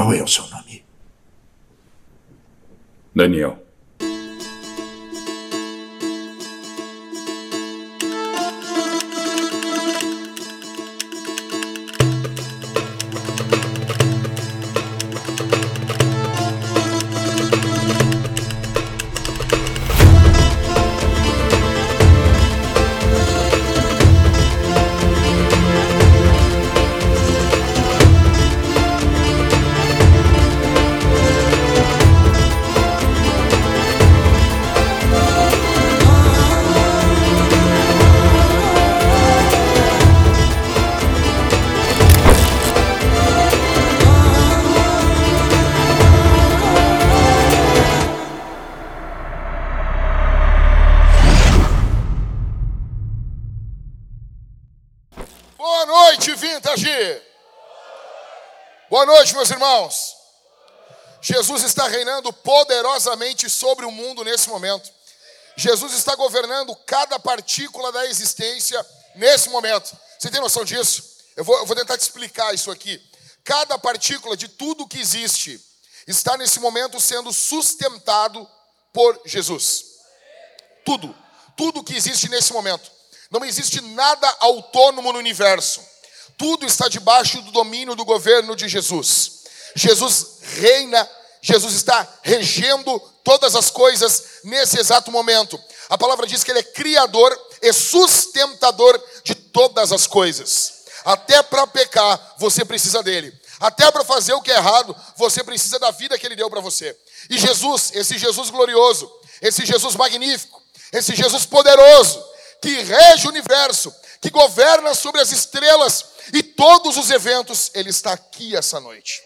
Qual é o seu nome? Daniel. Boa meus irmãos. Jesus está reinando poderosamente sobre o mundo nesse momento. Jesus está governando cada partícula da existência nesse momento. Você tem noção disso? Eu vou, eu vou tentar te explicar isso aqui. Cada partícula de tudo que existe está nesse momento sendo sustentado por Jesus. Tudo, tudo que existe nesse momento. Não existe nada autônomo no universo. Tudo está debaixo do domínio do governo de Jesus. Jesus reina, Jesus está regendo todas as coisas nesse exato momento. A palavra diz que ele é criador e sustentador de todas as coisas. Até para pecar, você precisa dele. Até para fazer o que é errado, você precisa da vida que ele deu para você. E Jesus, esse Jesus glorioso, esse Jesus magnífico, esse Jesus poderoso, que rege o universo, que governa sobre as estrelas e todos os eventos, ele está aqui essa noite.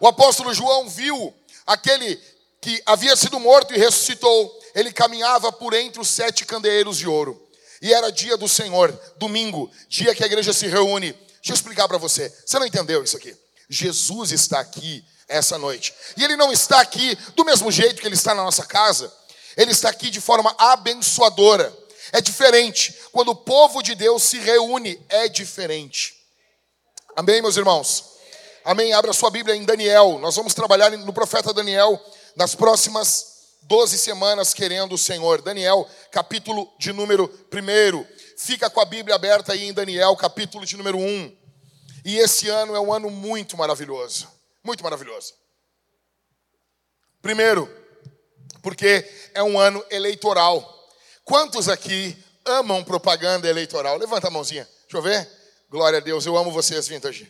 O apóstolo João viu aquele que havia sido morto e ressuscitou. Ele caminhava por entre os sete candeeiros de ouro. E era dia do Senhor, domingo, dia que a igreja se reúne. Deixa eu explicar para você. Você não entendeu isso aqui? Jesus está aqui essa noite. E ele não está aqui do mesmo jeito que ele está na nossa casa. Ele está aqui de forma abençoadora. É diferente. Quando o povo de Deus se reúne, é diferente. Amém, meus irmãos? Amém. Abra sua Bíblia em Daniel. Nós vamos trabalhar no profeta Daniel nas próximas 12 semanas, querendo o Senhor. Daniel, capítulo de número 1. Fica com a Bíblia aberta aí em Daniel, capítulo de número 1. E esse ano é um ano muito maravilhoso. Muito maravilhoso. Primeiro, porque é um ano eleitoral. Quantos aqui amam propaganda eleitoral? Levanta a mãozinha. Deixa eu ver. Glória a Deus. Eu amo vocês, Vintage.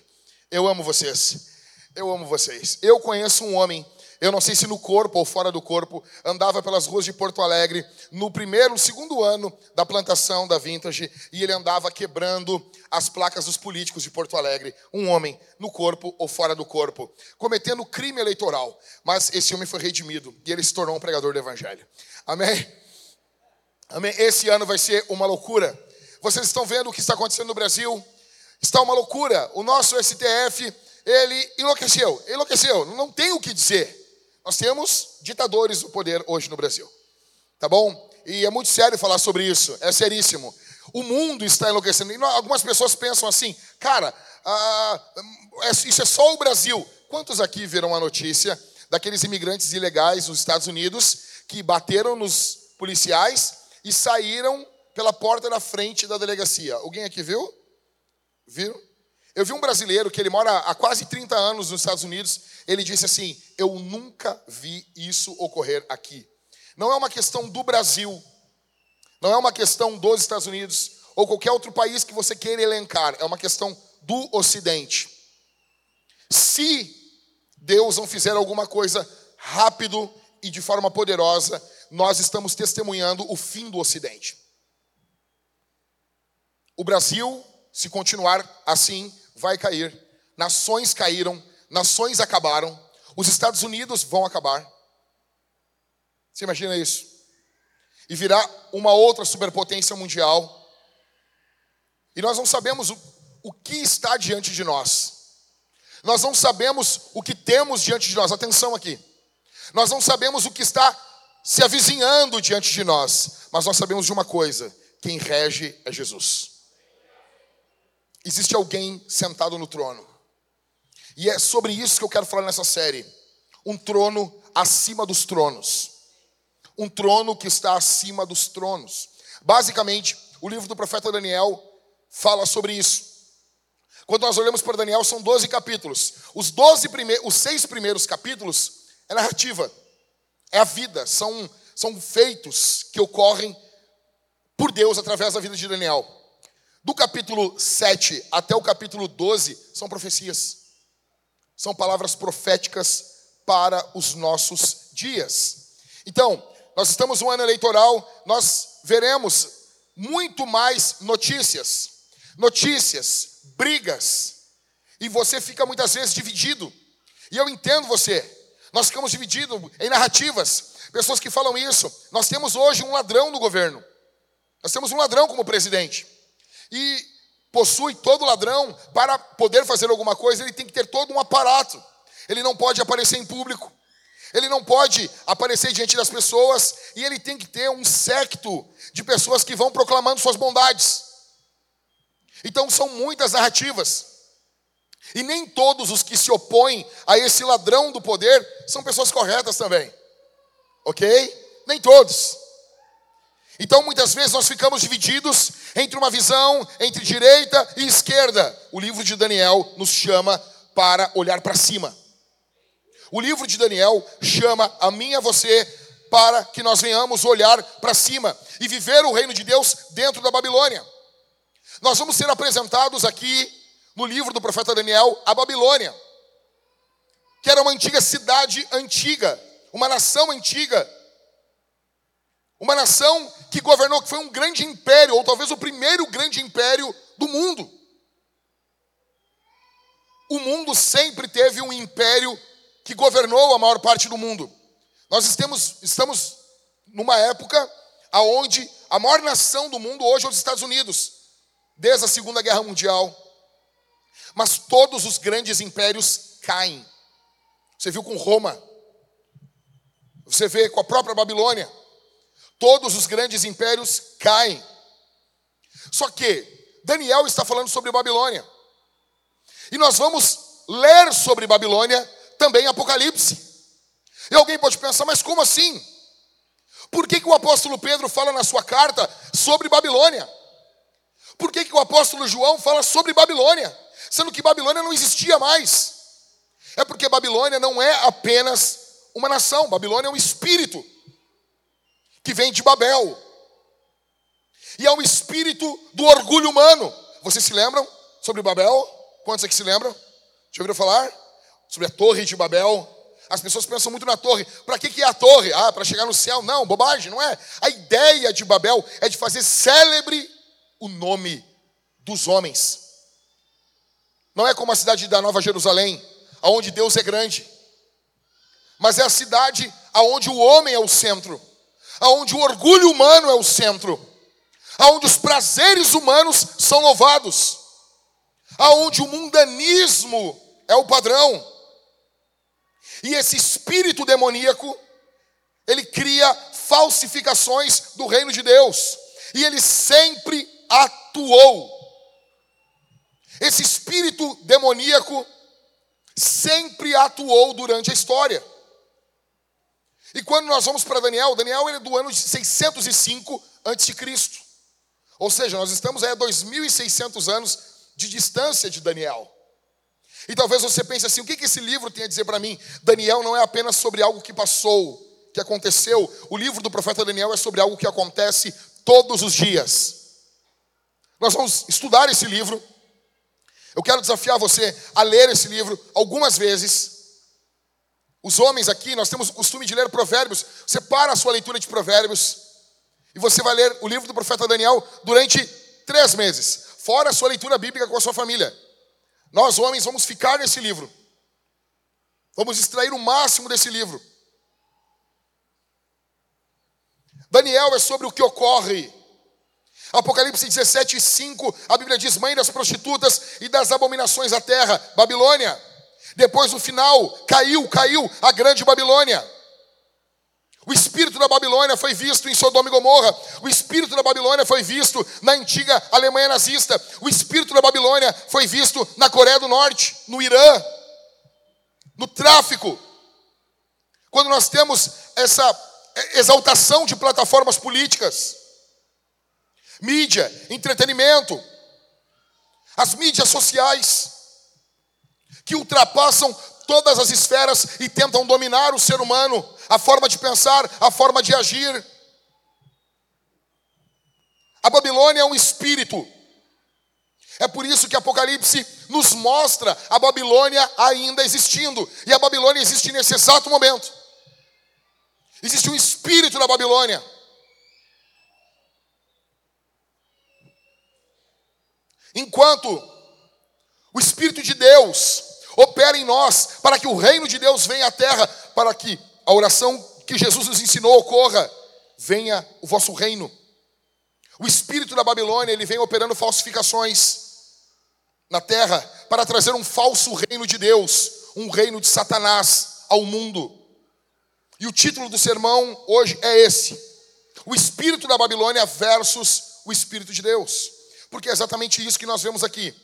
Eu amo vocês. Eu amo vocês. Eu conheço um homem, eu não sei se no corpo ou fora do corpo, andava pelas ruas de Porto Alegre no primeiro, segundo ano da plantação da Vintage e ele andava quebrando as placas dos políticos de Porto Alegre. Um homem no corpo ou fora do corpo, cometendo crime eleitoral. Mas esse homem foi redimido e ele se tornou um pregador do evangelho. Amém? Amém? Esse ano vai ser uma loucura. Vocês estão vendo o que está acontecendo no Brasil? Está uma loucura. O nosso STF, ele enlouqueceu. Enlouqueceu. Não tem o que dizer. Nós temos ditadores no poder hoje no Brasil. Tá bom? E é muito sério falar sobre isso. É seríssimo. O mundo está enlouquecendo. E algumas pessoas pensam assim, cara, ah, é, isso é só o Brasil. Quantos aqui viram a notícia daqueles imigrantes ilegais nos Estados Unidos que bateram nos policiais e saíram pela porta da frente da delegacia. Alguém aqui viu? Viram? Eu vi um brasileiro que ele mora há quase 30 anos nos Estados Unidos. Ele disse assim: Eu nunca vi isso ocorrer aqui. Não é uma questão do Brasil, não é uma questão dos Estados Unidos ou qualquer outro país que você queira elencar. É uma questão do Ocidente. Se Deus não fizer alguma coisa rápido e de forma poderosa, nós estamos testemunhando o fim do Ocidente. O Brasil, se continuar assim, vai cair. Nações caíram, nações acabaram, os Estados Unidos vão acabar. Você imagina isso? E virá uma outra superpotência mundial. E nós não sabemos o, o que está diante de nós. Nós não sabemos o que temos diante de nós. Atenção aqui. Nós não sabemos o que está se avizinhando diante de nós, mas nós sabemos de uma coisa: quem rege é Jesus. Existe alguém sentado no trono. E é sobre isso que eu quero falar nessa série. Um trono acima dos tronos. Um trono que está acima dos tronos. Basicamente, o livro do profeta Daniel fala sobre isso. Quando nós olhamos para Daniel, são 12 capítulos. Os 12 primeiros, os seis primeiros capítulos é narrativa. É a vida, são, são feitos que ocorrem por Deus através da vida de Daniel. Do capítulo 7 até o capítulo 12 são profecias. São palavras proféticas para os nossos dias. Então, nós estamos no ano eleitoral, nós veremos muito mais notícias. Notícias, brigas. E você fica muitas vezes dividido. E eu entendo você. Nós ficamos divididos em narrativas. Pessoas que falam isso. Nós temos hoje um ladrão no governo. Nós temos um ladrão como presidente. E possui todo ladrão, para poder fazer alguma coisa, ele tem que ter todo um aparato. Ele não pode aparecer em público. Ele não pode aparecer diante das pessoas e ele tem que ter um secto de pessoas que vão proclamando suas bondades. Então são muitas narrativas. E nem todos os que se opõem a esse ladrão do poder são pessoas corretas também. Ok? Nem todos. Então muitas vezes nós ficamos divididos entre uma visão entre direita e esquerda. O livro de Daniel nos chama para olhar para cima. O livro de Daniel chama a mim e a você para que nós venhamos olhar para cima e viver o reino de Deus dentro da Babilônia. Nós vamos ser apresentados aqui no livro do profeta Daniel a Babilônia, que era uma antiga cidade antiga, uma nação antiga, uma nação que governou, que foi um grande império, ou talvez o primeiro grande império do mundo. O mundo sempre teve um império que governou a maior parte do mundo. Nós estamos, estamos numa época onde a maior nação do mundo hoje é os Estados Unidos, desde a Segunda Guerra Mundial. Mas todos os grandes impérios caem. Você viu com Roma, você vê com a própria Babilônia. Todos os grandes impérios caem. Só que Daniel está falando sobre Babilônia. E nós vamos ler sobre Babilônia também Apocalipse. E alguém pode pensar, mas como assim? Por que, que o apóstolo Pedro fala na sua carta sobre Babilônia? Por que, que o apóstolo João fala sobre Babilônia? Sendo que Babilônia não existia mais. É porque Babilônia não é apenas uma nação, Babilônia é um espírito que vem de Babel. E é um espírito do orgulho humano. Vocês se lembram sobre Babel? Quantos aqui se lembram? Já ouviram falar? sobre a Torre de Babel. As pessoas pensam muito na torre. Para que, que é a torre? Ah, para chegar no céu. Não, bobagem, não é. A ideia de Babel é de fazer célebre o nome dos homens. Não é como a cidade da Nova Jerusalém, aonde Deus é grande. Mas é a cidade aonde o homem é o centro, aonde o orgulho humano é o centro, aonde os prazeres humanos são louvados, aonde o mundanismo é o padrão. E esse espírito demoníaco, ele cria falsificações do reino de Deus. E ele sempre atuou. Esse espírito demoníaco sempre atuou durante a história. E quando nós vamos para Daniel, Daniel ele é do ano de 605 a.C. Ou seja, nós estamos aí a 2.600 anos de distância de Daniel. E talvez você pense assim: o que esse livro tem a dizer para mim? Daniel não é apenas sobre algo que passou, que aconteceu. O livro do profeta Daniel é sobre algo que acontece todos os dias. Nós vamos estudar esse livro. Eu quero desafiar você a ler esse livro algumas vezes. Os homens aqui, nós temos o costume de ler provérbios. Você para a sua leitura de provérbios e você vai ler o livro do profeta Daniel durante três meses, fora a sua leitura bíblica com a sua família. Nós, homens, vamos ficar nesse livro. Vamos extrair o máximo desse livro. Daniel é sobre o que ocorre. Apocalipse 17, 5, a Bíblia diz: Mãe das prostitutas e das abominações da terra, Babilônia. Depois, no final, caiu, caiu a grande Babilônia. O espírito da Babilônia foi visto em Sodoma e Gomorra. O espírito da Babilônia foi visto na antiga Alemanha nazista. O espírito da Babilônia foi visto na Coreia do Norte, no Irã. no tráfico, quando nós temos essa exaltação de plataformas políticas, mídia, entretenimento, as mídias sociais, que ultrapassam todas as esferas e tentam dominar o ser humano, a forma de pensar, a forma de agir. A Babilônia é um espírito. É por isso que Apocalipse nos mostra a Babilônia ainda existindo. E a Babilônia existe nesse exato momento. Existe um espírito na Babilônia. Enquanto o Espírito de Deus opera em nós para que o reino de Deus venha à terra, para que a oração que Jesus nos ensinou ocorra, venha o vosso reino. O espírito da Babilônia, ele vem operando falsificações na terra para trazer um falso reino de Deus, um reino de Satanás ao mundo. E o título do sermão hoje é esse: O espírito da Babilônia versus o espírito de Deus. Porque é exatamente isso que nós vemos aqui.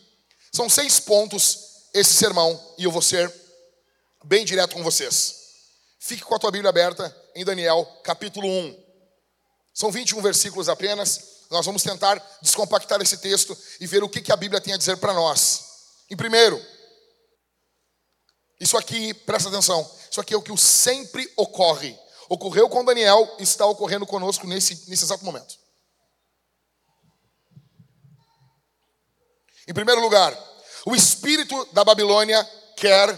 São seis pontos esse sermão e eu vou ser bem direto com vocês. Fique com a tua Bíblia aberta em Daniel, capítulo 1. São 21 versículos apenas. Nós vamos tentar descompactar esse texto e ver o que, que a Bíblia tem a dizer para nós. Em primeiro, isso aqui, presta atenção, isso aqui é o que sempre ocorre. Ocorreu com Daniel está ocorrendo conosco nesse, nesse exato momento. Em primeiro lugar, o espírito da Babilônia quer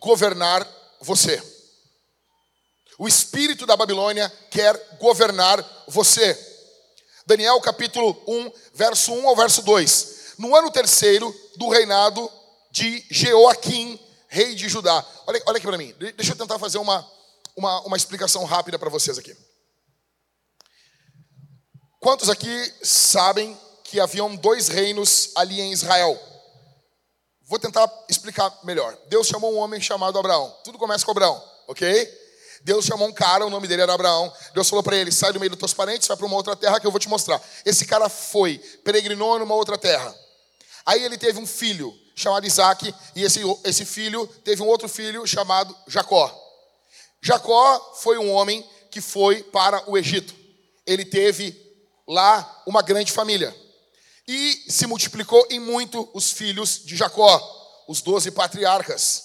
governar você. O espírito da Babilônia quer governar você. Daniel capítulo 1, verso 1 ao verso 2. No ano terceiro do reinado de Jeoaquim, rei de Judá. Olha, olha aqui para mim, deixa eu tentar fazer uma, uma, uma explicação rápida para vocês aqui. Quantos aqui sabem que haviam dois reinos ali em Israel? Vou tentar explicar melhor. Deus chamou um homem chamado Abraão. Tudo começa com Abraão, ok? Deus chamou um cara, o nome dele era Abraão. Deus falou para ele: sai do meio dos teus parentes, vai para uma outra terra que eu vou te mostrar. Esse cara foi, peregrinou numa outra terra. Aí ele teve um filho chamado Isaac, e esse, esse filho teve um outro filho chamado Jacó. Jacó foi um homem que foi para o Egito. Ele teve lá uma grande família. E se multiplicou em muito os filhos de Jacó, os doze patriarcas,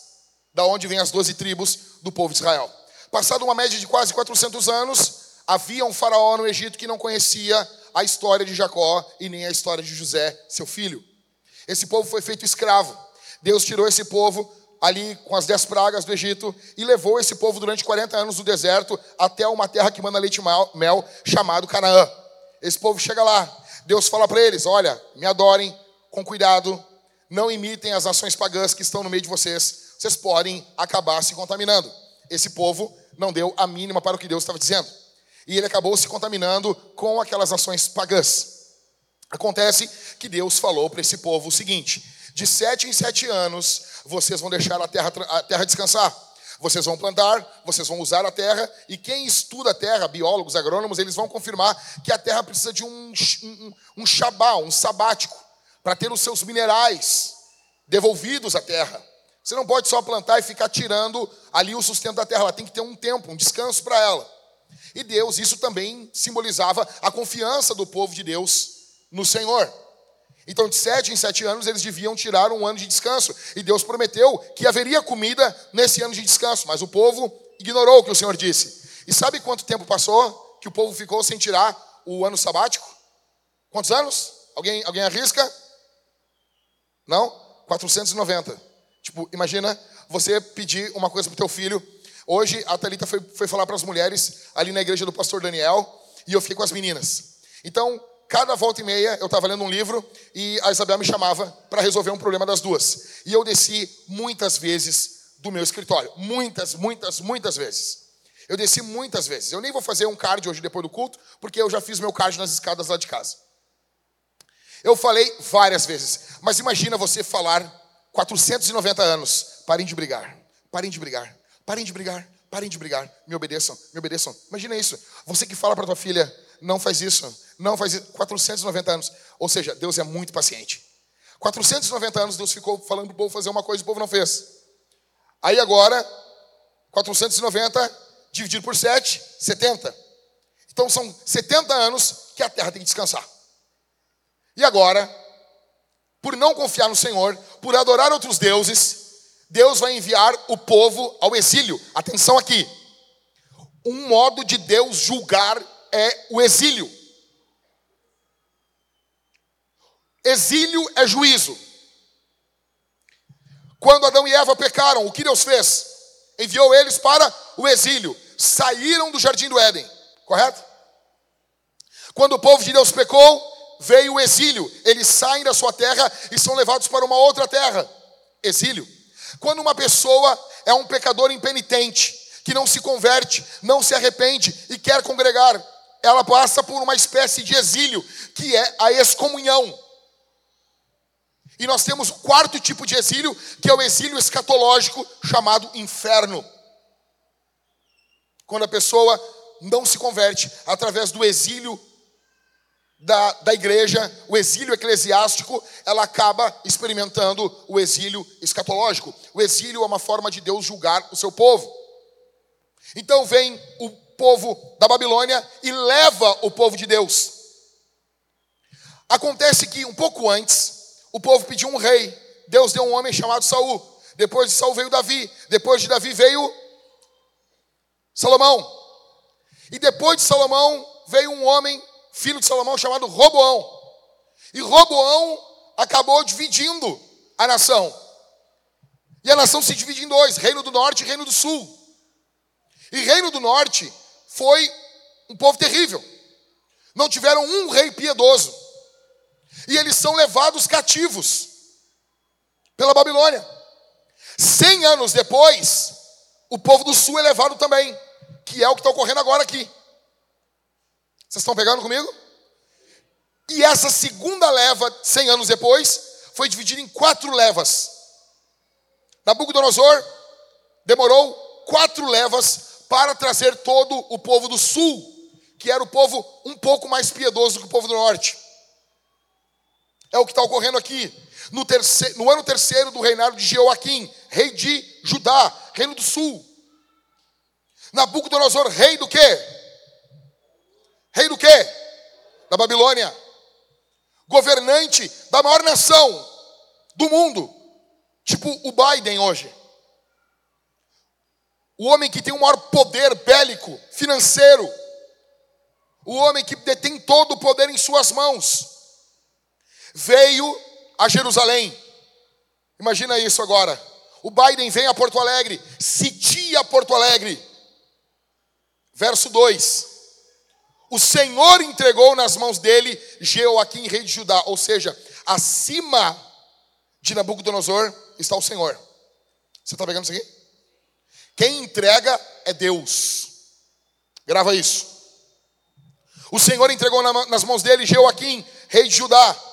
da onde vêm as doze tribos do povo de Israel. Passado uma média de quase 400 anos, havia um faraó no Egito que não conhecia a história de Jacó e nem a história de José, seu filho. Esse povo foi feito escravo. Deus tirou esse povo ali com as dez pragas do Egito e levou esse povo durante 40 anos no deserto até uma terra que manda leite e mel, chamado Canaã. Esse povo chega lá, Deus fala para eles: olha, me adorem com cuidado, não imitem as ações pagãs que estão no meio de vocês, vocês podem acabar se contaminando. Esse povo não deu a mínima para o que Deus estava dizendo. E ele acabou se contaminando com aquelas ações pagãs. Acontece que Deus falou para esse povo o seguinte: de sete em sete anos vocês vão deixar a terra, a terra descansar. Vocês vão plantar, vocês vão usar a terra, e quem estuda a terra, biólogos, agrônomos, eles vão confirmar que a terra precisa de um, um, um shabá, um sabático, para ter os seus minerais devolvidos à terra. Você não pode só plantar e ficar tirando ali o sustento da terra, ela tem que ter um tempo, um descanso para ela. E Deus, isso também simbolizava a confiança do povo de Deus no Senhor. Então, de sete em sete anos, eles deviam tirar um ano de descanso. E Deus prometeu que haveria comida nesse ano de descanso. Mas o povo ignorou o que o Senhor disse. E sabe quanto tempo passou que o povo ficou sem tirar o ano sabático? Quantos anos? Alguém, alguém arrisca? Não? 490. Tipo, imagina você pedir uma coisa para teu filho. Hoje a Thalita foi, foi falar para as mulheres ali na igreja do pastor Daniel e eu fiquei com as meninas. Então, cada volta e meia eu estava lendo um livro e a Isabel me chamava para resolver um problema das duas. E eu desci muitas vezes do meu escritório. Muitas, muitas, muitas vezes. Eu desci muitas vezes. Eu nem vou fazer um card hoje depois do culto, porque eu já fiz meu card nas escadas lá de casa. Eu falei várias vezes, mas imagina você falar 490 anos. Parem de brigar, parem de brigar, parem de brigar, parem de brigar. Me obedeçam, me obedeçam. Imagina isso. Você que fala para tua filha, não faz isso, não faz isso. 490 anos. Ou seja, Deus é muito paciente. 490 anos Deus ficou falando para o povo fazer uma coisa e o povo não fez. Aí agora, 490 dividido por 7, 70. Então são 70 anos que a terra tem que descansar. E agora, por não confiar no Senhor, por adorar outros deuses, Deus vai enviar o povo ao exílio. Atenção aqui. Um modo de Deus julgar é o exílio. Exílio é juízo. Quando Adão e Eva pecaram, o que Deus fez? Enviou eles para o exílio. Saíram do jardim do Éden, correto? Quando o povo de Deus pecou, veio o exílio. Eles saem da sua terra e são levados para uma outra terra. Exílio. Quando uma pessoa é um pecador impenitente, que não se converte, não se arrepende e quer congregar, ela passa por uma espécie de exílio, que é a excomunhão. E nós temos o quarto tipo de exílio, que é o exílio escatológico, chamado inferno. Quando a pessoa não se converte através do exílio da, da igreja, o exílio eclesiástico, ela acaba experimentando o exílio escatológico. O exílio é uma forma de Deus julgar o seu povo. Então vem o povo da Babilônia e leva o povo de Deus. Acontece que um pouco antes, o povo pediu um rei. Deus deu um homem chamado Saul. Depois de Saul veio Davi. Depois de Davi veio Salomão. E depois de Salomão veio um homem filho de Salomão chamado Roboão. E Roboão acabou dividindo a nação. E a nação se divide em dois: Reino do Norte e Reino do Sul. E Reino do Norte foi um povo terrível. Não tiveram um rei piedoso. E eles são levados cativos pela Babilônia. Cem anos depois, o povo do sul é levado também, que é o que está ocorrendo agora aqui. Vocês estão pegando comigo? E essa segunda leva, 100 anos depois, foi dividida em quatro levas. Nabucodonosor demorou quatro levas para trazer todo o povo do sul, que era o povo um pouco mais piedoso que o povo do norte. É o que está ocorrendo aqui. No, terceiro, no ano terceiro do reinado de Jeoaquim, rei de Judá, reino do sul. Nabucodonosor, rei do quê? Rei do quê? Da Babilônia. Governante da maior nação do mundo. Tipo o Biden hoje. O homem que tem o maior poder bélico, financeiro. O homem que detém todo o poder em suas mãos. Veio a Jerusalém. Imagina isso agora. O Biden vem a Porto Alegre, sitia Porto Alegre. Verso 2. O Senhor entregou nas mãos dele Jeoaquim, rei de Judá. Ou seja, acima de Nabucodonosor está o Senhor. Você está pegando isso aqui? Quem entrega é Deus. Grava isso. O Senhor entregou nas mãos dele Jeoaquim, rei de Judá,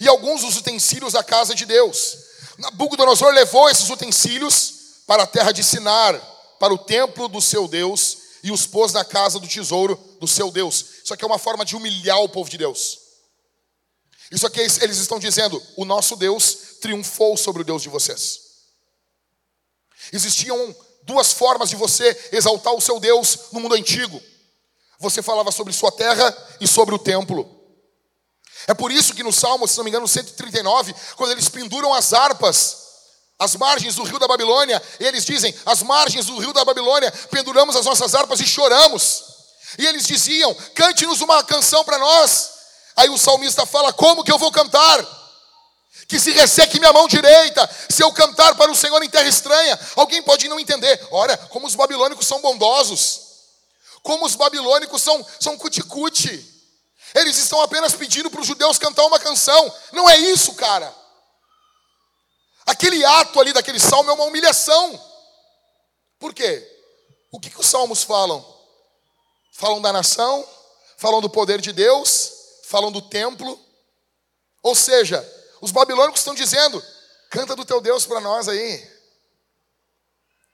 e alguns dos utensílios da casa de Deus. Nabucodonosor levou esses utensílios para a terra de Sinar, para o templo do seu Deus, e os pôs na casa do tesouro do seu Deus. Isso aqui é uma forma de humilhar o povo de Deus. Isso aqui eles estão dizendo: o nosso Deus triunfou sobre o Deus de vocês. Existiam duas formas de você exaltar o seu Deus no mundo antigo. Você falava sobre sua terra e sobre o templo. É por isso que no Salmo, se não me engano, 139, quando eles penduram as harpas as margens do rio da Babilônia, eles dizem: as margens do rio da Babilônia, penduramos as nossas harpas e choramos. E eles diziam: cante-nos uma canção para nós. Aí o salmista fala: como que eu vou cantar? Que se resseque minha mão direita, se eu cantar para o Senhor em terra estranha. Alguém pode não entender. Olha, como os babilônicos são bondosos, como os babilônicos são, são cuticute. Eles estão apenas pedindo para os judeus cantar uma canção. Não é isso, cara. Aquele ato ali daquele salmo é uma humilhação. Por quê? O que, que os salmos falam? Falam da nação, falam do poder de Deus, falam do templo. Ou seja, os babilônicos estão dizendo: canta do teu Deus para nós aí.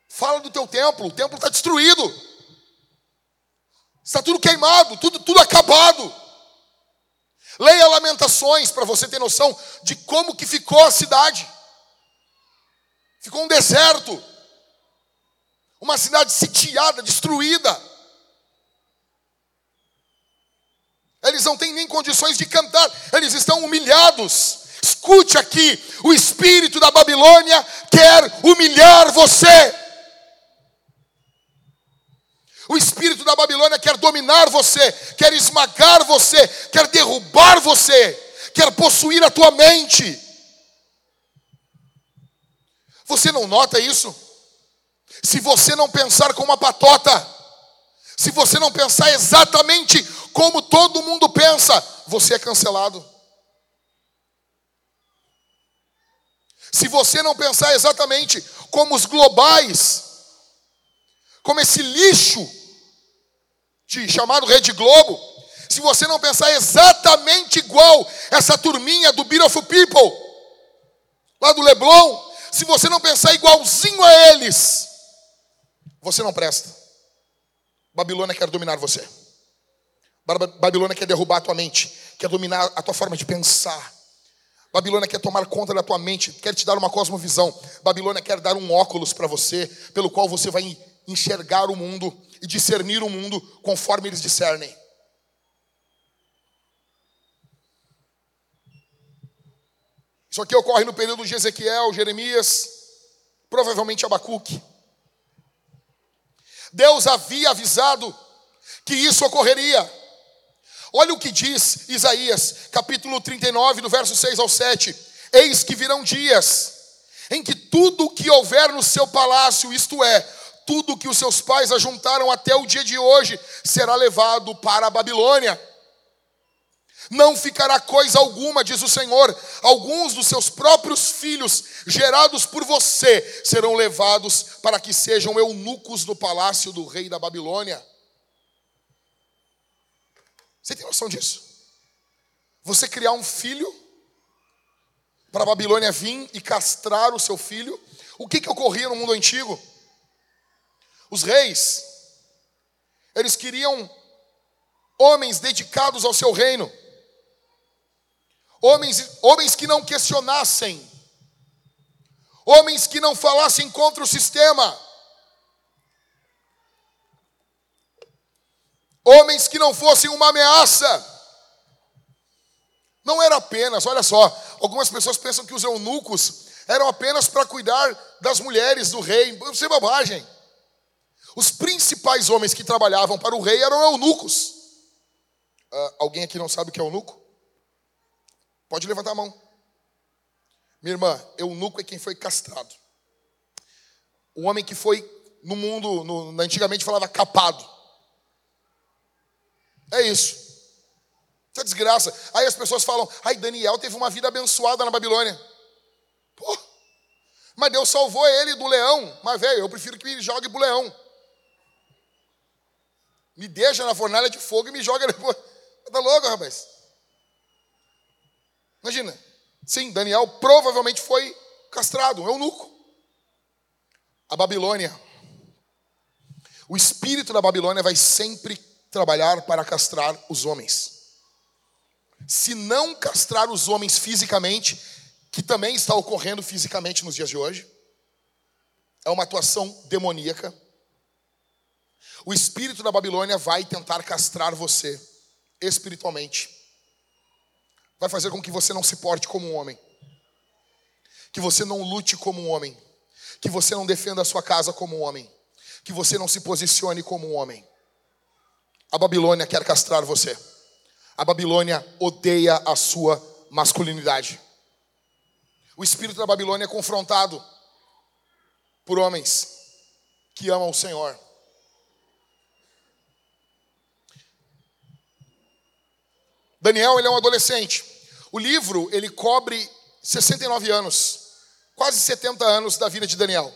Fala do teu templo, o templo está destruído. Está tudo queimado, tudo, tudo acabado. Leia Lamentações para você ter noção de como que ficou a cidade. Ficou um deserto. Uma cidade sitiada, destruída. Eles não têm nem condições de cantar, eles estão humilhados. Escute aqui: o espírito da Babilônia quer humilhar você. O espírito da Babilônia quer dominar você, quer esmagar você, quer derrubar você, quer possuir a tua mente. Você não nota isso? Se você não pensar como uma patota, se você não pensar exatamente como todo mundo pensa, você é cancelado. Se você não pensar exatamente como os globais, como esse lixo de, chamado Rede Globo, se você não pensar exatamente igual essa turminha do Beautiful People, lá do Leblon, se você não pensar igualzinho a eles, você não presta. Babilônia quer dominar você. Babilônia quer derrubar a tua mente, quer dominar a tua forma de pensar. Babilônia quer tomar conta da tua mente, quer te dar uma cosmovisão. Babilônia quer dar um óculos para você, pelo qual você vai enxergar o mundo e discernir o mundo conforme eles discernem. Isso aqui ocorre no período de Ezequiel, Jeremias, provavelmente Abacuque. Deus havia avisado que isso ocorreria. Olha o que diz Isaías, capítulo 39, do verso 6 ao 7. Eis que virão dias em que tudo o que houver no seu palácio, isto é, tudo que os seus pais ajuntaram até o dia de hoje, será levado para a Babilônia. Não ficará coisa alguma, diz o Senhor. Alguns dos seus próprios filhos, gerados por você, serão levados para que sejam eunucos do palácio do rei da Babilônia. Você tem noção disso? Você criar um filho para a Babilônia vir e castrar o seu filho. O que, que ocorria no mundo antigo? Os reis, eles queriam homens dedicados ao seu reino, homens, homens que não questionassem, homens que não falassem contra o sistema, homens que não fossem uma ameaça. Não era apenas, olha só, algumas pessoas pensam que os eunucos eram apenas para cuidar das mulheres do rei. Isso é bobagem. Os principais homens que trabalhavam para o rei eram eunucos. Uh, alguém aqui não sabe o que é eunuco? Pode levantar a mão. Minha irmã, eunuco é quem foi castrado. O homem que foi no mundo, no, antigamente falava capado. É isso. Isso é desgraça. Aí as pessoas falam, ai, Daniel teve uma vida abençoada na Babilônia. Pô, mas Deus salvou ele do leão. Mas, velho, eu prefiro que ele jogue pro leão. Me deixa na fornalha de fogo e me joga depois. Tá louco, rapaz? Imagina. Sim, Daniel provavelmente foi castrado, um eunuco. A Babilônia. O espírito da Babilônia vai sempre trabalhar para castrar os homens. Se não castrar os homens fisicamente, que também está ocorrendo fisicamente nos dias de hoje, é uma atuação demoníaca o espírito da Babilônia vai tentar castrar você espiritualmente. Vai fazer com que você não se porte como um homem. Que você não lute como um homem. Que você não defenda a sua casa como um homem. Que você não se posicione como um homem. A Babilônia quer castrar você. A Babilônia odeia a sua masculinidade. O espírito da Babilônia é confrontado por homens que amam o Senhor. Daniel, ele é um adolescente. O livro, ele cobre 69 anos, quase 70 anos da vida de Daniel.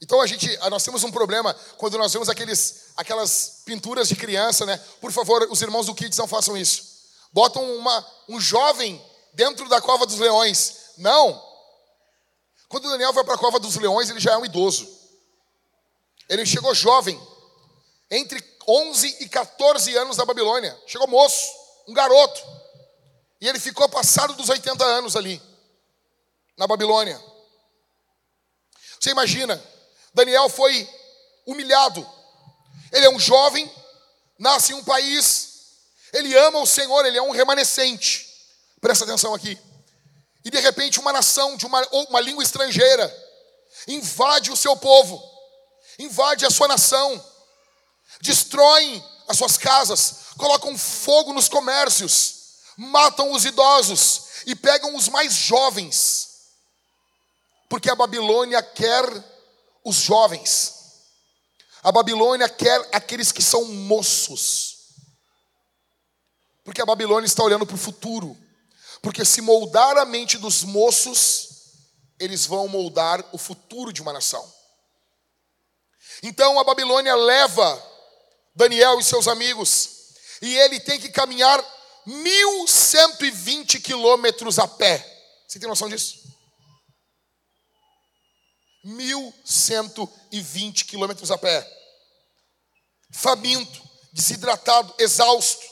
Então a gente, nós temos um problema quando nós vemos aqueles, aquelas pinturas de criança, né? Por favor, os irmãos do Kids não façam isso. Botam uma, um jovem dentro da cova dos leões. Não. Quando Daniel vai para a cova dos leões, ele já é um idoso. Ele chegou jovem, entre 11 e 14 anos da Babilônia. Chegou moço um garoto. E ele ficou passado dos 80 anos ali, na Babilônia. Você imagina, Daniel foi humilhado. Ele é um jovem, nasce em um país, ele ama o Senhor, ele é um remanescente. Presta atenção aqui. E de repente uma nação de uma, uma língua estrangeira invade o seu povo, invade a sua nação, destroem as suas casas, colocam fogo nos comércios, matam os idosos e pegam os mais jovens, porque a Babilônia quer os jovens, a Babilônia quer aqueles que são moços, porque a Babilônia está olhando para o futuro, porque se moldar a mente dos moços, eles vão moldar o futuro de uma nação. Então a Babilônia leva Daniel e seus amigos, e ele tem que caminhar 1.120 quilômetros a pé. Você tem noção disso? 1.120 quilômetros a pé. Faminto, desidratado, exausto.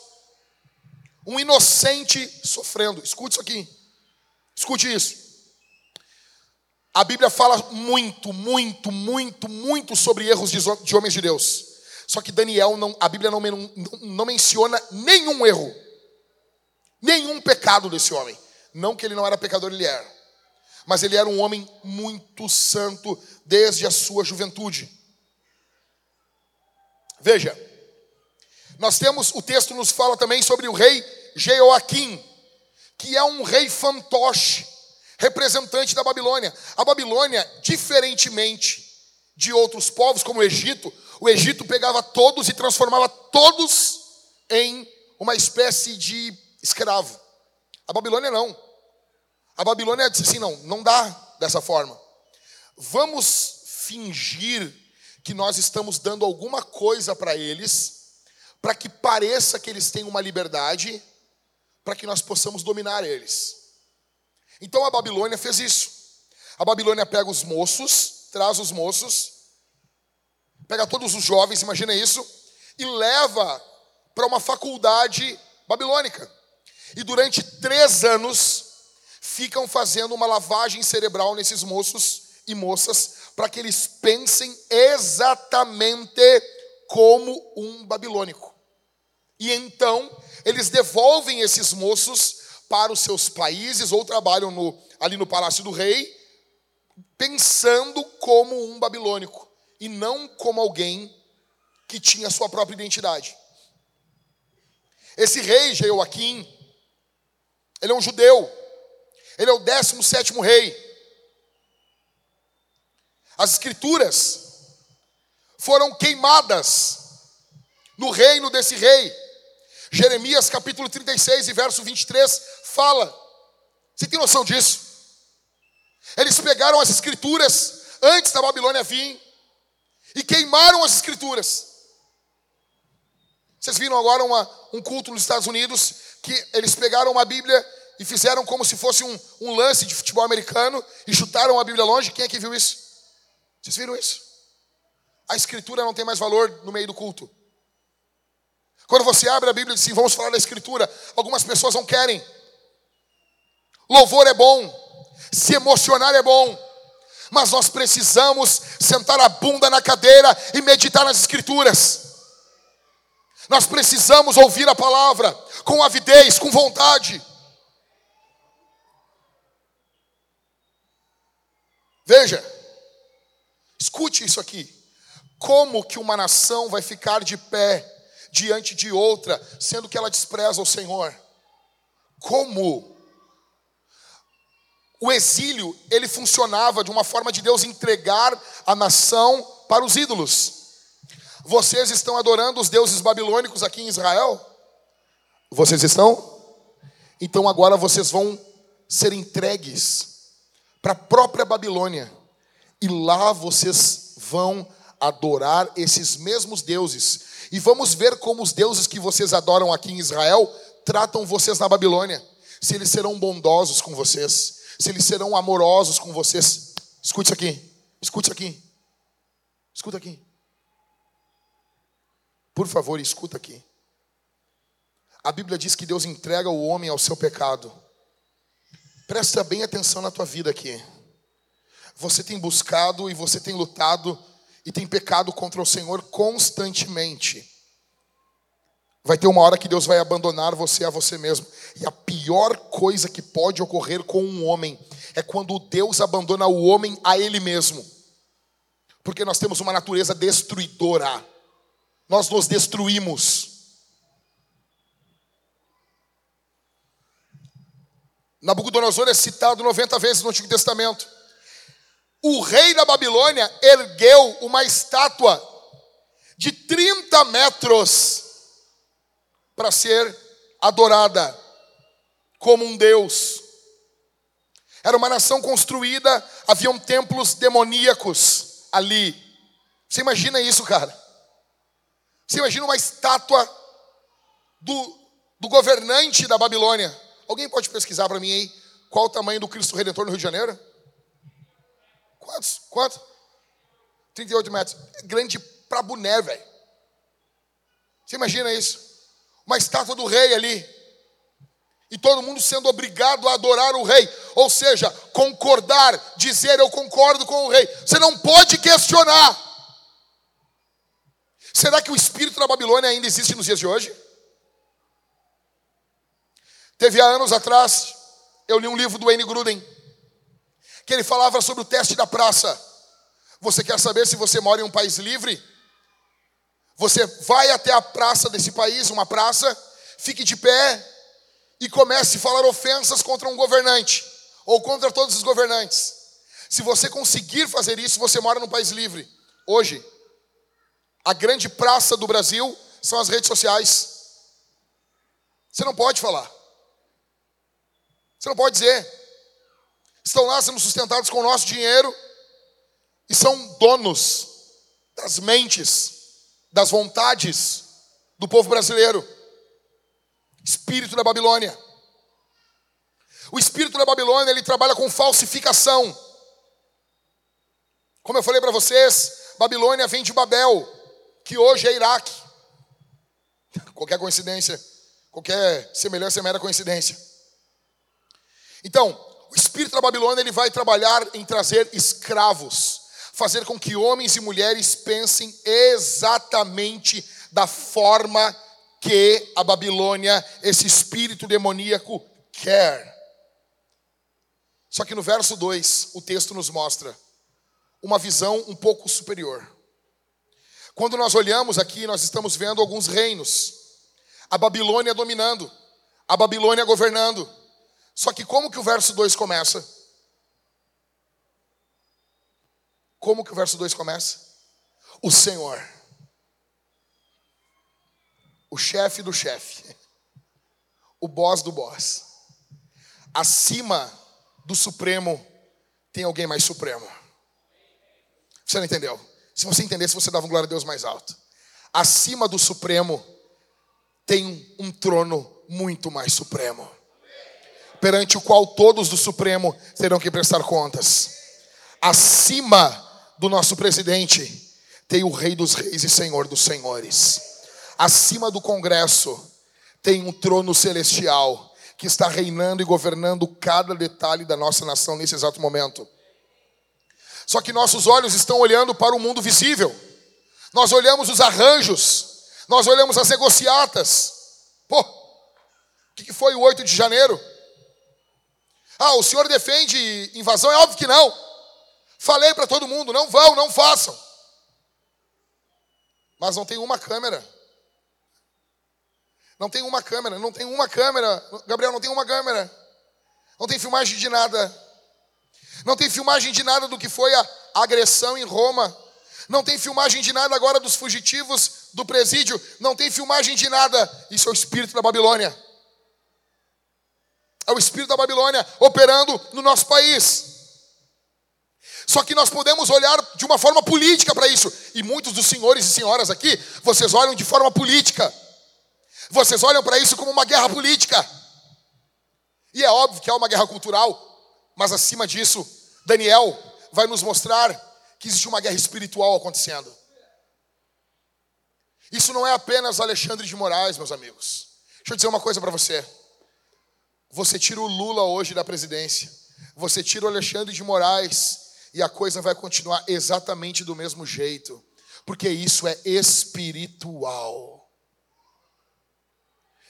Um inocente sofrendo. Escute isso aqui. Escute isso. A Bíblia fala muito, muito, muito, muito sobre erros de, homens de Deus. Só que Daniel, não, a Bíblia não, não, não menciona nenhum erro, nenhum pecado desse homem. Não que ele não era pecador, ele era. Mas ele era um homem muito santo desde a sua juventude. Veja, nós temos, o texto nos fala também sobre o rei Jeoaquim, que é um rei fantoche representante da Babilônia. A Babilônia, diferentemente de outros povos, como o Egito, o Egito pegava todos e transformava todos em uma espécie de escravo. A Babilônia não. A Babilônia disse assim: não, não dá dessa forma. Vamos fingir que nós estamos dando alguma coisa para eles, para que pareça que eles têm uma liberdade, para que nós possamos dominar eles. Então a Babilônia fez isso. A Babilônia pega os moços, traz os moços, pega todos os jovens, imagina isso, e leva para uma faculdade babilônica. E durante três anos ficam fazendo uma lavagem cerebral nesses moços e moças para que eles pensem exatamente como um babilônico. E então eles devolvem esses moços para os seus países ou trabalham no, ali no palácio do rei, pensando como um babilônico e não como alguém que tinha sua própria identidade. Esse rei, Jeoaquim, ele é um judeu, ele é o 17 rei. As escrituras foram queimadas no reino desse rei. Jeremias capítulo 36 e verso 23 fala. Você tem noção disso? Eles pegaram as escrituras antes da Babilônia vir e queimaram as escrituras. Vocês viram agora uma, um culto nos Estados Unidos que eles pegaram uma Bíblia e fizeram como se fosse um, um lance de futebol americano e chutaram a Bíblia longe. Quem é que viu isso? Vocês viram isso? A escritura não tem mais valor no meio do culto. Quando você abre a Bíblia e diz assim, vamos falar da escritura, algumas pessoas não querem. Louvor é bom, se emocionar é bom, mas nós precisamos sentar a bunda na cadeira e meditar nas Escrituras. Nós precisamos ouvir a palavra com avidez, com vontade. Veja, escute isso aqui. Como que uma nação vai ficar de pé diante de outra, sendo que ela despreza o Senhor? Como? O exílio, ele funcionava de uma forma de Deus entregar a nação para os ídolos. Vocês estão adorando os deuses babilônicos aqui em Israel? Vocês estão? Então agora vocês vão ser entregues para a própria Babilônia. E lá vocês vão adorar esses mesmos deuses. E vamos ver como os deuses que vocês adoram aqui em Israel tratam vocês na Babilônia. Se eles serão bondosos com vocês, se eles serão amorosos com vocês. Escute aqui. Escute aqui. Escuta aqui. Por favor, escuta aqui. A Bíblia diz que Deus entrega o homem ao seu pecado. Presta bem atenção na tua vida aqui. você tem buscado e você tem lutado e tem pecado contra o Senhor constantemente. Vai ter uma hora que Deus vai abandonar você a você mesmo. E a pior coisa que pode ocorrer com um homem é quando Deus abandona o homem a ele mesmo. Porque nós temos uma natureza destruidora. Nós nos destruímos. Nabucodonosor é citado 90 vezes no Antigo Testamento. O rei da Babilônia ergueu uma estátua de 30 metros para ser adorada como um deus. Era uma nação construída, haviam templos demoníacos ali. Você imagina isso, cara? Você imagina uma estátua do, do governante da Babilônia. Alguém pode pesquisar para mim aí qual o tamanho do Cristo Redentor no Rio de Janeiro? Quantos? Quanto? 38 metros. É grande pra boné, velho. Você imagina isso? Uma estátua do rei ali. E todo mundo sendo obrigado a adorar o rei. Ou seja, concordar, dizer eu concordo com o rei. Você não pode questionar. Será que o espírito da Babilônia ainda existe nos dias de hoje? Teve há anos atrás, eu li um livro do Wayne Gruden, que ele falava sobre o teste da praça. Você quer saber se você mora em um país livre? Você vai até a praça desse país, uma praça, fique de pé e comece a falar ofensas contra um governante ou contra todos os governantes. Se você conseguir fazer isso, você mora num país livre. Hoje, a grande praça do Brasil são as redes sociais. Você não pode falar. Você não pode dizer estão lá sendo sustentados com o nosso dinheiro e são donos das mentes, das vontades do povo brasileiro. Espírito da Babilônia. O espírito da Babilônia, ele trabalha com falsificação. Como eu falei para vocês, Babilônia vem de Babel, que hoje é Iraque. Qualquer coincidência, qualquer semelhança é mera coincidência. Então, o espírito da Babilônia ele vai trabalhar em trazer escravos, fazer com que homens e mulheres pensem exatamente da forma que a Babilônia, esse espírito demoníaco, quer. Só que no verso 2, o texto nos mostra uma visão um pouco superior. Quando nós olhamos aqui, nós estamos vendo alguns reinos. A Babilônia dominando, a Babilônia governando. Só que como que o verso 2 começa? Como que o verso 2 começa? O Senhor, o chefe do chefe, o boss do boss, acima do Supremo tem alguém mais supremo. Você não entendeu? Se você entendesse, você dava um glória a Deus mais alto. Acima do Supremo tem um trono muito mais supremo perante o qual todos do Supremo terão que prestar contas. Acima do nosso presidente tem o Rei dos Reis e Senhor dos Senhores. Acima do Congresso tem um trono celestial que está reinando e governando cada detalhe da nossa nação nesse exato momento. Só que nossos olhos estão olhando para o mundo visível. Nós olhamos os arranjos, nós olhamos as negociatas. Pô, o que foi o 8 de janeiro? Ah, o senhor defende invasão? É óbvio que não. Falei para todo mundo: não vão, não façam. Mas não tem uma câmera. Não tem uma câmera, não tem uma câmera. Gabriel, não tem uma câmera. Não tem filmagem de nada. Não tem filmagem de nada do que foi a agressão em Roma. Não tem filmagem de nada agora dos fugitivos do presídio. Não tem filmagem de nada. Isso é o espírito da Babilônia é o espírito da Babilônia operando no nosso país. Só que nós podemos olhar de uma forma política para isso. E muitos dos senhores e senhoras aqui, vocês olham de forma política. Vocês olham para isso como uma guerra política. E é óbvio que há uma guerra cultural, mas acima disso, Daniel vai nos mostrar que existe uma guerra espiritual acontecendo. Isso não é apenas Alexandre de Moraes, meus amigos. Deixa eu dizer uma coisa para você. Você tira o Lula hoje da presidência. Você tira o Alexandre de Moraes. e a coisa vai continuar exatamente do mesmo jeito, porque isso é espiritual.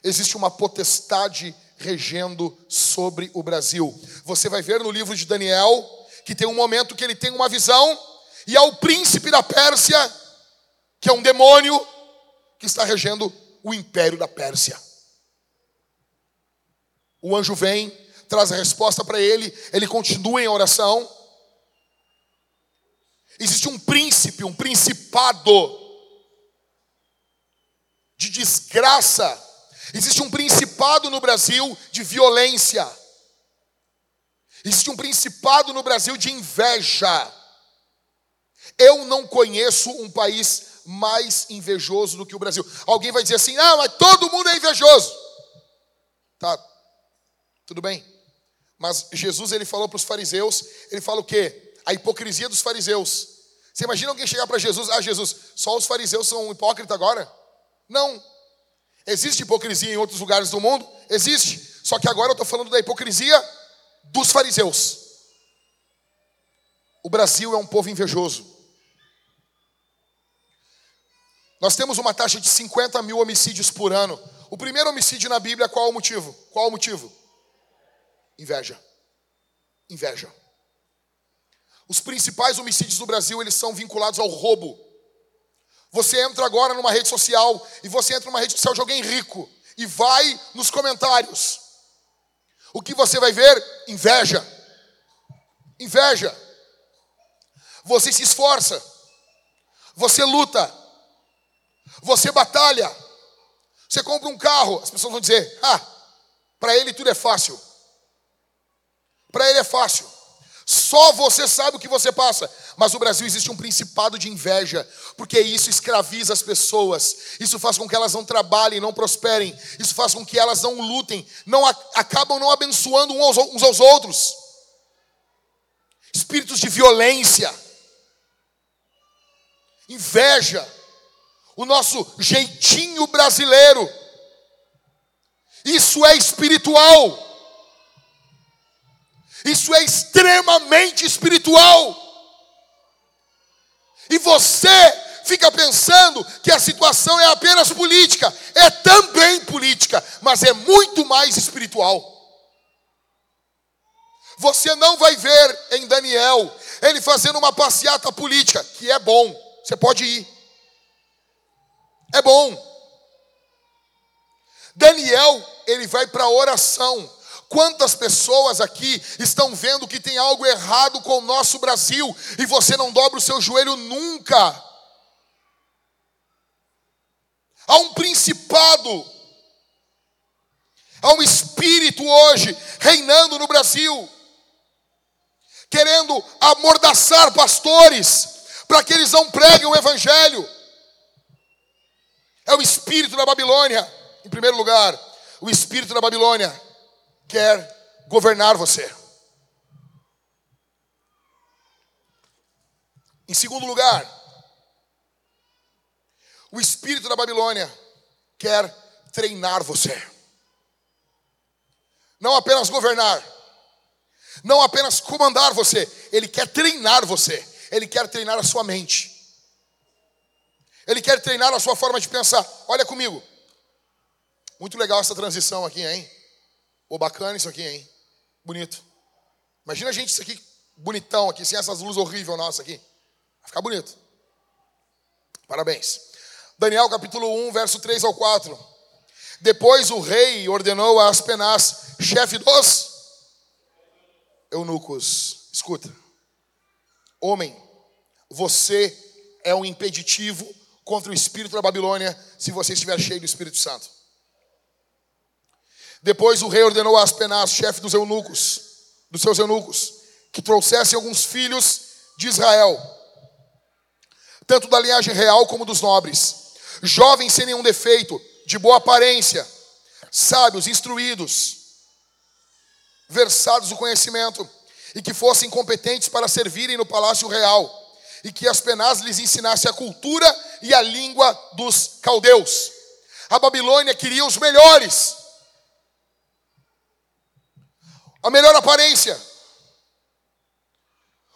Existe uma potestade regendo sobre o Brasil. Você vai ver no livro de Daniel que tem um momento que ele tem uma visão e é o príncipe da Pérsia, que é um demônio que está regendo o império da Pérsia. O anjo vem, traz a resposta para ele, ele continua em oração. Existe um príncipe, um principado de desgraça. Existe um principado no Brasil de violência. Existe um principado no Brasil de inveja. Eu não conheço um país mais invejoso do que o Brasil. Alguém vai dizer assim: "Ah, mas todo mundo é invejoso". Tá. Tudo bem. Mas Jesus ele falou para os fariseus, ele fala o quê? A hipocrisia dos fariseus. Você imagina alguém chegar para Jesus, ah, Jesus, só os fariseus são hipócritas agora? Não. Existe hipocrisia em outros lugares do mundo? Existe. Só que agora eu estou falando da hipocrisia dos fariseus. O Brasil é um povo invejoso. Nós temos uma taxa de 50 mil homicídios por ano. O primeiro homicídio na Bíblia, qual o motivo? Qual o motivo? Inveja. Inveja. Os principais homicídios do Brasil, eles são vinculados ao roubo. Você entra agora numa rede social e você entra numa rede social de alguém rico e vai nos comentários. O que você vai ver? Inveja. Inveja. Você se esforça. Você luta. Você batalha. Você compra um carro, as pessoas vão dizer: "Ah, para ele tudo é fácil". Para ele é fácil. Só você sabe o que você passa. Mas no Brasil existe um principado de inveja, porque isso escraviza as pessoas. Isso faz com que elas não trabalhem, não prosperem. Isso faz com que elas não lutem, não acabam não abençoando uns aos outros. Espíritos de violência, inveja, o nosso jeitinho brasileiro. Isso é espiritual. Isso é extremamente espiritual. E você fica pensando que a situação é apenas política. É também política, mas é muito mais espiritual. Você não vai ver em Daniel ele fazendo uma passeata política, que é bom, você pode ir. É bom. Daniel, ele vai para a oração. Quantas pessoas aqui estão vendo que tem algo errado com o nosso Brasil e você não dobra o seu joelho nunca? Há um principado, há um espírito hoje reinando no Brasil, querendo amordaçar pastores para que eles não preguem o Evangelho. É o espírito da Babilônia, em primeiro lugar, o espírito da Babilônia quer governar você. Em segundo lugar, o espírito da Babilônia quer treinar você. Não apenas governar, não apenas comandar você, ele quer treinar você, ele quer treinar a sua mente. Ele quer treinar a sua forma de pensar. Olha comigo. Muito legal essa transição aqui, hein? Pô, bacana isso aqui, hein? Bonito. Imagina a gente isso aqui bonitão aqui, sem essas luzes horríveis nossas aqui. Vai ficar bonito. Parabéns. Daniel capítulo 1, verso 3 ao 4. Depois o rei ordenou a Aspenaz, chefe dos eunucos. Escuta. Homem, você é um impeditivo contra o espírito da Babilônia se você estiver cheio do Espírito Santo. Depois o rei ordenou a Aspenaz, chefe dos eunucos, dos seus eunucos, que trouxessem alguns filhos de Israel, tanto da linhagem real como dos nobres, jovens sem nenhum defeito, de boa aparência, sábios, instruídos, versados no conhecimento, e que fossem competentes para servirem no palácio real, e que Aspenaz lhes ensinasse a cultura e a língua dos caldeus. A Babilônia queria os melhores, a melhor aparência,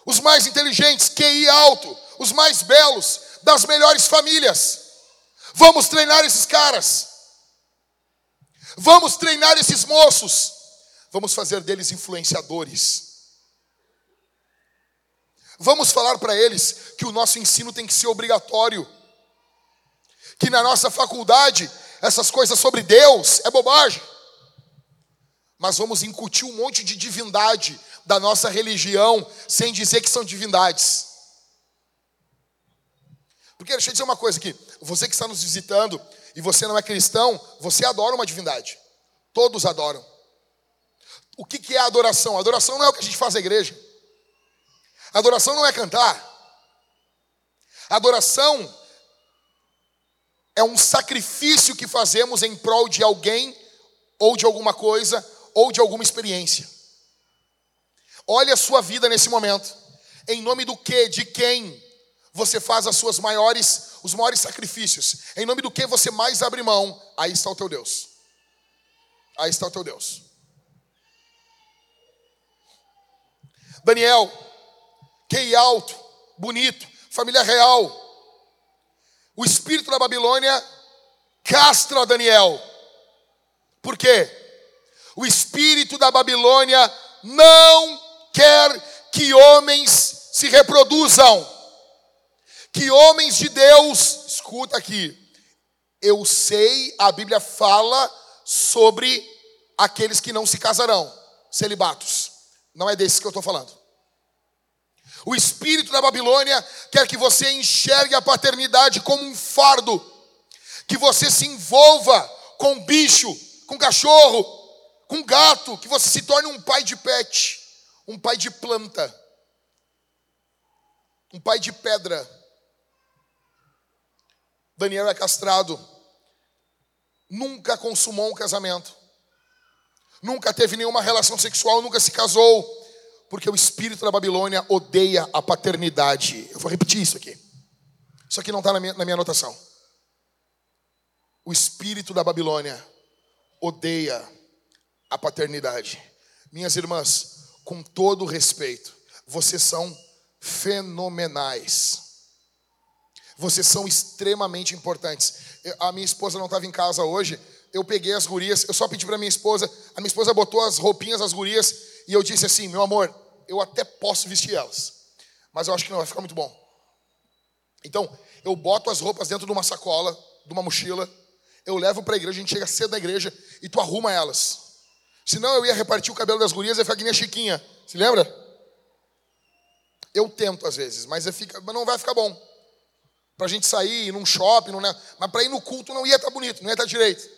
os mais inteligentes, QI alto, os mais belos, das melhores famílias. Vamos treinar esses caras. Vamos treinar esses moços. Vamos fazer deles influenciadores. Vamos falar para eles que o nosso ensino tem que ser obrigatório. Que na nossa faculdade, essas coisas sobre Deus é bobagem. Mas vamos incutir um monte de divindade da nossa religião, sem dizer que são divindades. Porque deixa eu dizer uma coisa aqui: você que está nos visitando e você não é cristão, você adora uma divindade. Todos adoram. O que, que é adoração? Adoração não é o que a gente faz na igreja. Adoração não é cantar. Adoração é um sacrifício que fazemos em prol de alguém, ou de alguma coisa, ou de alguma experiência. Olhe a sua vida nesse momento. Em nome do que, de quem você faz as suas maiores, os maiores sacrifícios? Em nome do que você mais abre mão? Aí está o teu Deus. Aí está o teu Deus. Daniel, QI alto, bonito, família real. O espírito da Babilônia castra Daniel. Por quê? O espírito da Babilônia não quer que homens se reproduzam. Que homens de Deus, escuta aqui. Eu sei, a Bíblia fala sobre aqueles que não se casarão, celibatos. Não é desses que eu estou falando. O espírito da Babilônia quer que você enxergue a paternidade como um fardo, que você se envolva com bicho, com cachorro, com gato, que você se torne um pai de pet, um pai de planta, um pai de pedra. Daniel é castrado, nunca consumou um casamento, nunca teve nenhuma relação sexual, nunca se casou porque o espírito da Babilônia odeia a paternidade. Eu vou repetir isso aqui. Isso aqui não está na minha, na minha anotação. O espírito da Babilônia odeia a paternidade. Minhas irmãs, com todo respeito, vocês são fenomenais. Vocês são extremamente importantes. Eu, a minha esposa não estava em casa hoje. Eu peguei as gurias, eu só pedi para minha esposa. A minha esposa botou as roupinhas, as gurias, e eu disse assim: meu amor, eu até posso vestir elas, mas eu acho que não vai ficar muito bom. Então, eu boto as roupas dentro de uma sacola, de uma mochila, eu levo para a igreja, a gente chega cedo na igreja e tu arruma elas. Senão eu ia repartir o cabelo das gurias e ficar que nem a Chiquinha. Se lembra? Eu tento às vezes, mas, fica, mas não vai ficar bom. Para a gente sair num shopping, num, mas para ir no culto não ia estar tá bonito, não ia estar tá direito.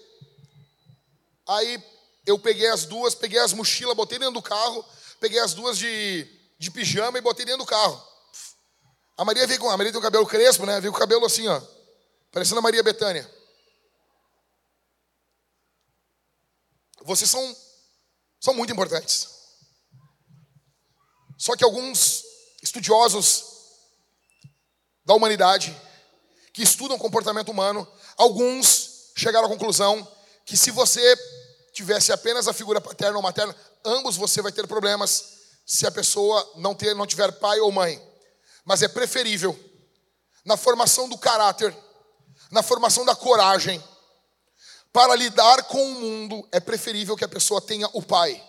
Aí eu peguei as duas, peguei as mochilas, botei dentro do carro, peguei as duas de, de pijama e botei dentro do carro. A Maria veio com. A Maria tem o cabelo crespo, né? Veio com o cabelo assim, ó. Parecendo a Maria Betânia. Vocês são, são muito importantes. Só que alguns estudiosos da humanidade, que estudam comportamento humano, alguns chegaram à conclusão que se você tivesse apenas a figura paterna ou materna, ambos você vai ter problemas se a pessoa não, ter, não tiver pai ou mãe. Mas é preferível, na formação do caráter, na formação da coragem, para lidar com o mundo, é preferível que a pessoa tenha o pai.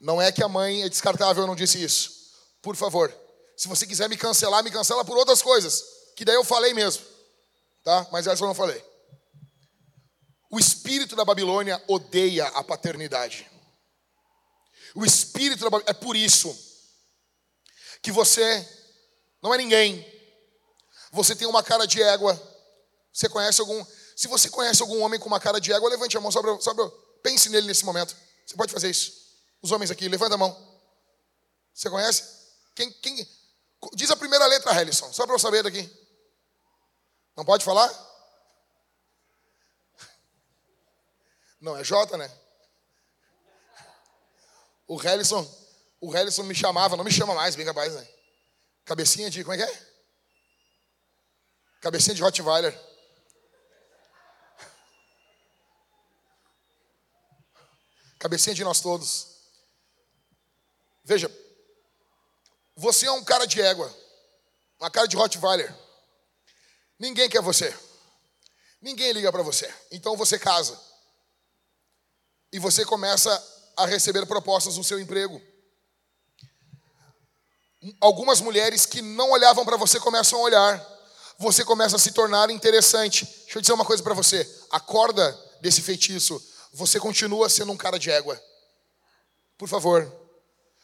Não é que a mãe é descartável, eu não disse isso. Por favor, se você quiser me cancelar, me cancela por outras coisas, que daí eu falei mesmo, tá? Mas essa eu não falei. O espírito da Babilônia odeia a paternidade. O espírito da Babilônia. É por isso que você não é ninguém. Você tem uma cara de égua. Você conhece algum. Se você conhece algum homem com uma cara de égua, levante a mão. Só pra, só pra, pense nele nesse momento. Você pode fazer isso. Os homens aqui, levanta a mão. Você conhece? Quem, quem... Diz a primeira letra, Helison, só para eu saber daqui. Não pode falar? Não, é J, né? O Helison, o Helison me chamava, não me chama mais, bem capaz, né? Cabecinha de, como é que é? Cabecinha de Rottweiler. Cabecinha de nós todos. Veja, Você é um cara de égua, uma cara de Rottweiler. Ninguém quer você. Ninguém liga para você. Então você casa. E você começa a receber propostas no seu emprego. Algumas mulheres que não olhavam para você começam a olhar. Você começa a se tornar interessante. Deixa eu dizer uma coisa para você. Acorda desse feitiço. Você continua sendo um cara de égua. Por favor,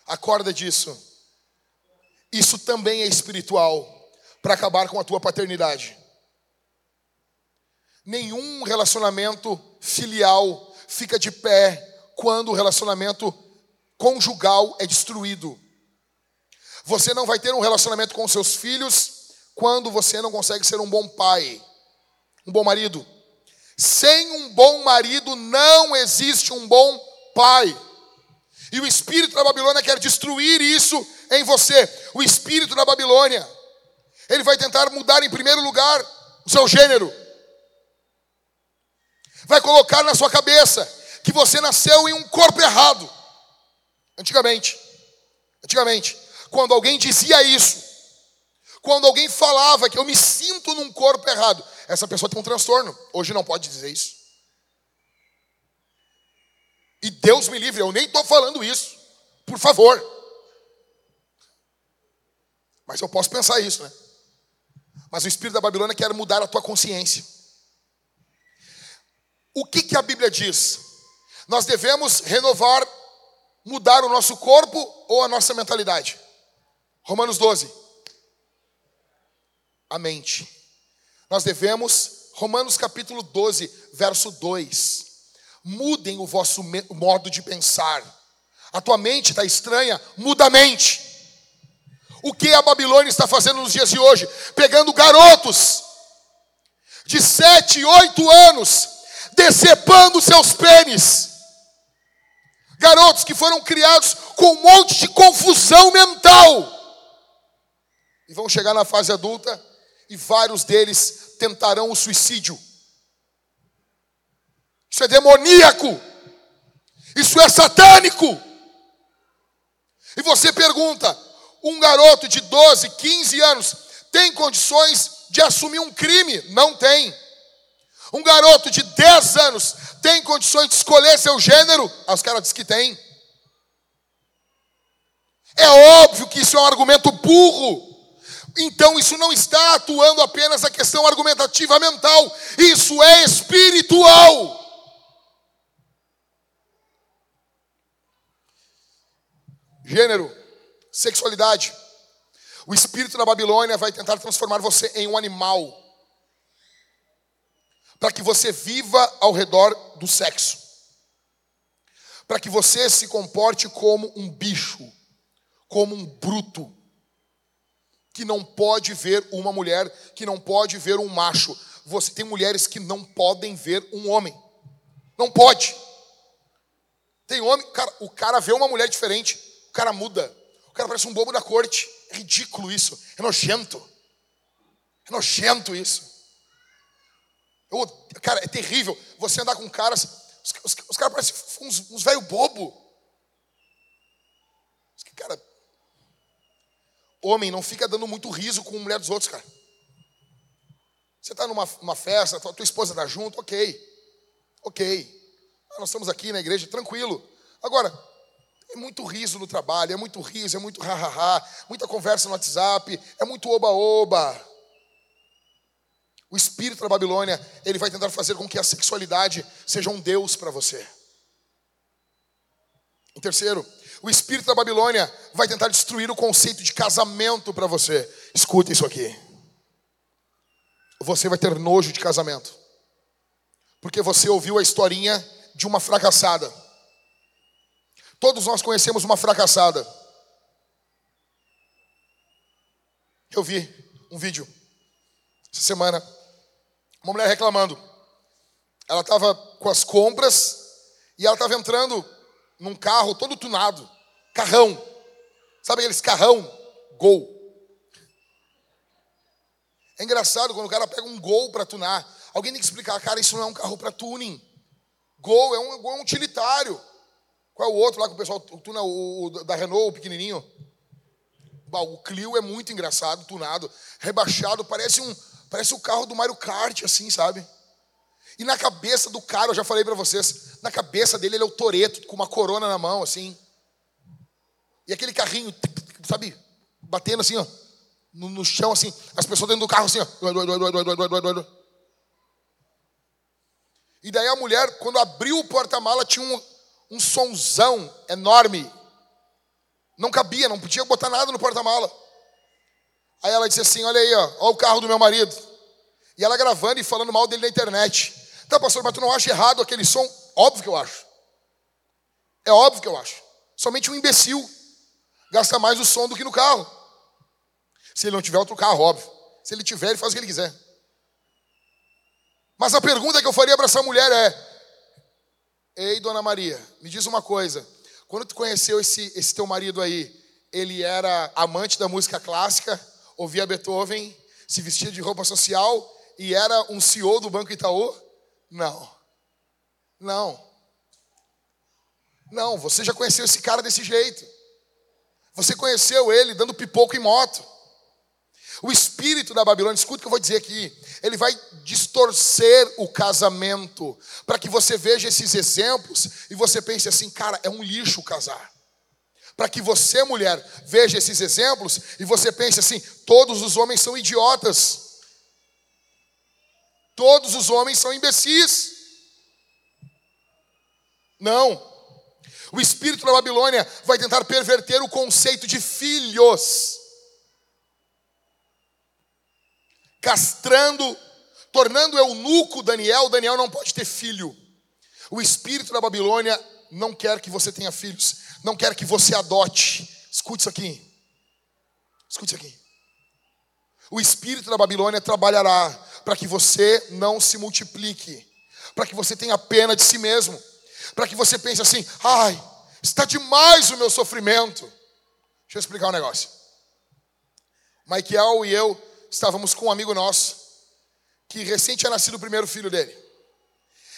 acorda disso. Isso também é espiritual para acabar com a tua paternidade. Nenhum relacionamento filial fica de pé quando o relacionamento conjugal é destruído. Você não vai ter um relacionamento com seus filhos quando você não consegue ser um bom pai, um bom marido. Sem um bom marido não existe um bom pai. E o espírito da Babilônia quer destruir isso em você. O espírito da Babilônia, ele vai tentar mudar em primeiro lugar o seu gênero. Vai colocar na sua cabeça que você nasceu em um corpo errado. Antigamente, antigamente, quando alguém dizia isso, quando alguém falava que eu me sinto num corpo errado, essa pessoa tem um transtorno. Hoje não pode dizer isso. E Deus me livre, eu nem estou falando isso. Por favor. Mas eu posso pensar isso, né? Mas o espírito da Babilônia quer mudar a tua consciência. O que, que a Bíblia diz? Nós devemos renovar, mudar o nosso corpo ou a nossa mentalidade? Romanos 12 a mente. Nós devemos, Romanos capítulo 12, verso 2. Mudem o vosso modo de pensar. A tua mente está estranha, muda a mente. O que a Babilônia está fazendo nos dias de hoje? Pegando garotos de sete, oito anos, decepando seus pênis. Garotos que foram criados com um monte de confusão mental. E vão chegar na fase adulta e vários deles tentarão o suicídio. Isso é demoníaco. Isso é satânico. E você pergunta: um garoto de 12, 15 anos tem condições de assumir um crime? Não tem. Um garoto de 10 anos tem condições de escolher seu gênero? Ah, os caras dizem que tem. É óbvio que isso é um argumento burro. Então isso não está atuando apenas a questão argumentativa mental, isso é espiritual. Gênero, sexualidade. O espírito da Babilônia vai tentar transformar você em um animal, para que você viva ao redor do sexo, para que você se comporte como um bicho, como um bruto que não pode ver uma mulher, que não pode ver um macho. Você tem mulheres que não podem ver um homem. Não pode. Tem homem, cara, o cara vê uma mulher diferente, o cara muda. O cara parece um bobo da corte. É ridículo isso. É nojento. É nojento isso. Eu, cara, é terrível você andar com caras. Os, os, os caras parecem uns, uns velho bobo. Cara, Homem, não fica dando muito riso com a mulher dos outros, cara. Você está numa uma festa, tua, tua esposa está junto, ok. Ok. Ah, nós estamos aqui na igreja, tranquilo. Agora, é muito riso no trabalho, é muito riso, é muito ha-ha-ha, muita conversa no WhatsApp, é muito oba-oba. O espírito da Babilônia, ele vai tentar fazer com que a sexualidade seja um Deus para você. Em terceiro, o espírito da Babilônia vai tentar destruir o conceito de casamento para você. Escuta isso aqui. Você vai ter nojo de casamento. Porque você ouviu a historinha de uma fracassada. Todos nós conhecemos uma fracassada. Eu vi um vídeo essa semana. Uma mulher reclamando. Ela estava com as compras e ela estava entrando num carro todo tunado, carrão. Sabe aqueles carrão? Gol. É engraçado quando o cara pega um gol para tunar. Alguém tem que explicar, cara, isso não é um carro para tuning. Gol é um, gol é um utilitário. Qual é o outro lá que o pessoal tuna o, o da Renault, o pequenininho? O Clio é muito engraçado, tunado, rebaixado, parece um, parece o carro do Mario Kart, assim, sabe? E na cabeça do cara, eu já falei para vocês, na cabeça dele ele é o Toreto com uma corona na mão, assim. E aquele carrinho, sabe, batendo assim, ó, no, no chão, assim, as pessoas dentro do carro, assim, ó. E daí a mulher, quando abriu o porta-mala, tinha um, um sonzão enorme. Não cabia, não podia botar nada no porta-mala. Aí ela disse assim: Olha aí, ó, ó o carro do meu marido. E ela gravando e falando mal dele na internet. Tá, pastor, mas tu não acha errado aquele som? Óbvio que eu acho. É óbvio que eu acho. Somente um imbecil gasta mais o som do que no carro. Se ele não tiver outro carro, óbvio. Se ele tiver, ele faz o que ele quiser. Mas a pergunta que eu faria para essa mulher é: Ei, dona Maria, me diz uma coisa. Quando tu conheceu esse, esse teu marido aí, ele era amante da música clássica, ouvia Beethoven, se vestia de roupa social e era um CEO do Banco Itaú? Não. Não. Não, você já conheceu esse cara desse jeito. Você conheceu ele dando pipoco em moto. O espírito da Babilônia, escuta o que eu vou dizer aqui, ele vai distorcer o casamento, para que você veja esses exemplos e você pense assim, cara, é um lixo casar. Para que você, mulher, veja esses exemplos e você pense assim, todos os homens são idiotas. Todos os homens são imbecis. Não. O espírito da Babilônia vai tentar perverter o conceito de filhos, castrando, tornando eunuco Daniel. Daniel não pode ter filho. O espírito da Babilônia não quer que você tenha filhos, não quer que você adote. Escute isso aqui. Escute isso aqui. O espírito da Babilônia trabalhará para que você não se multiplique, para que você tenha pena de si mesmo, para que você pense assim: ai, está demais o meu sofrimento. Deixa eu explicar um negócio. Michael e eu estávamos com um amigo nosso, que recém tinha nascido o primeiro filho dele.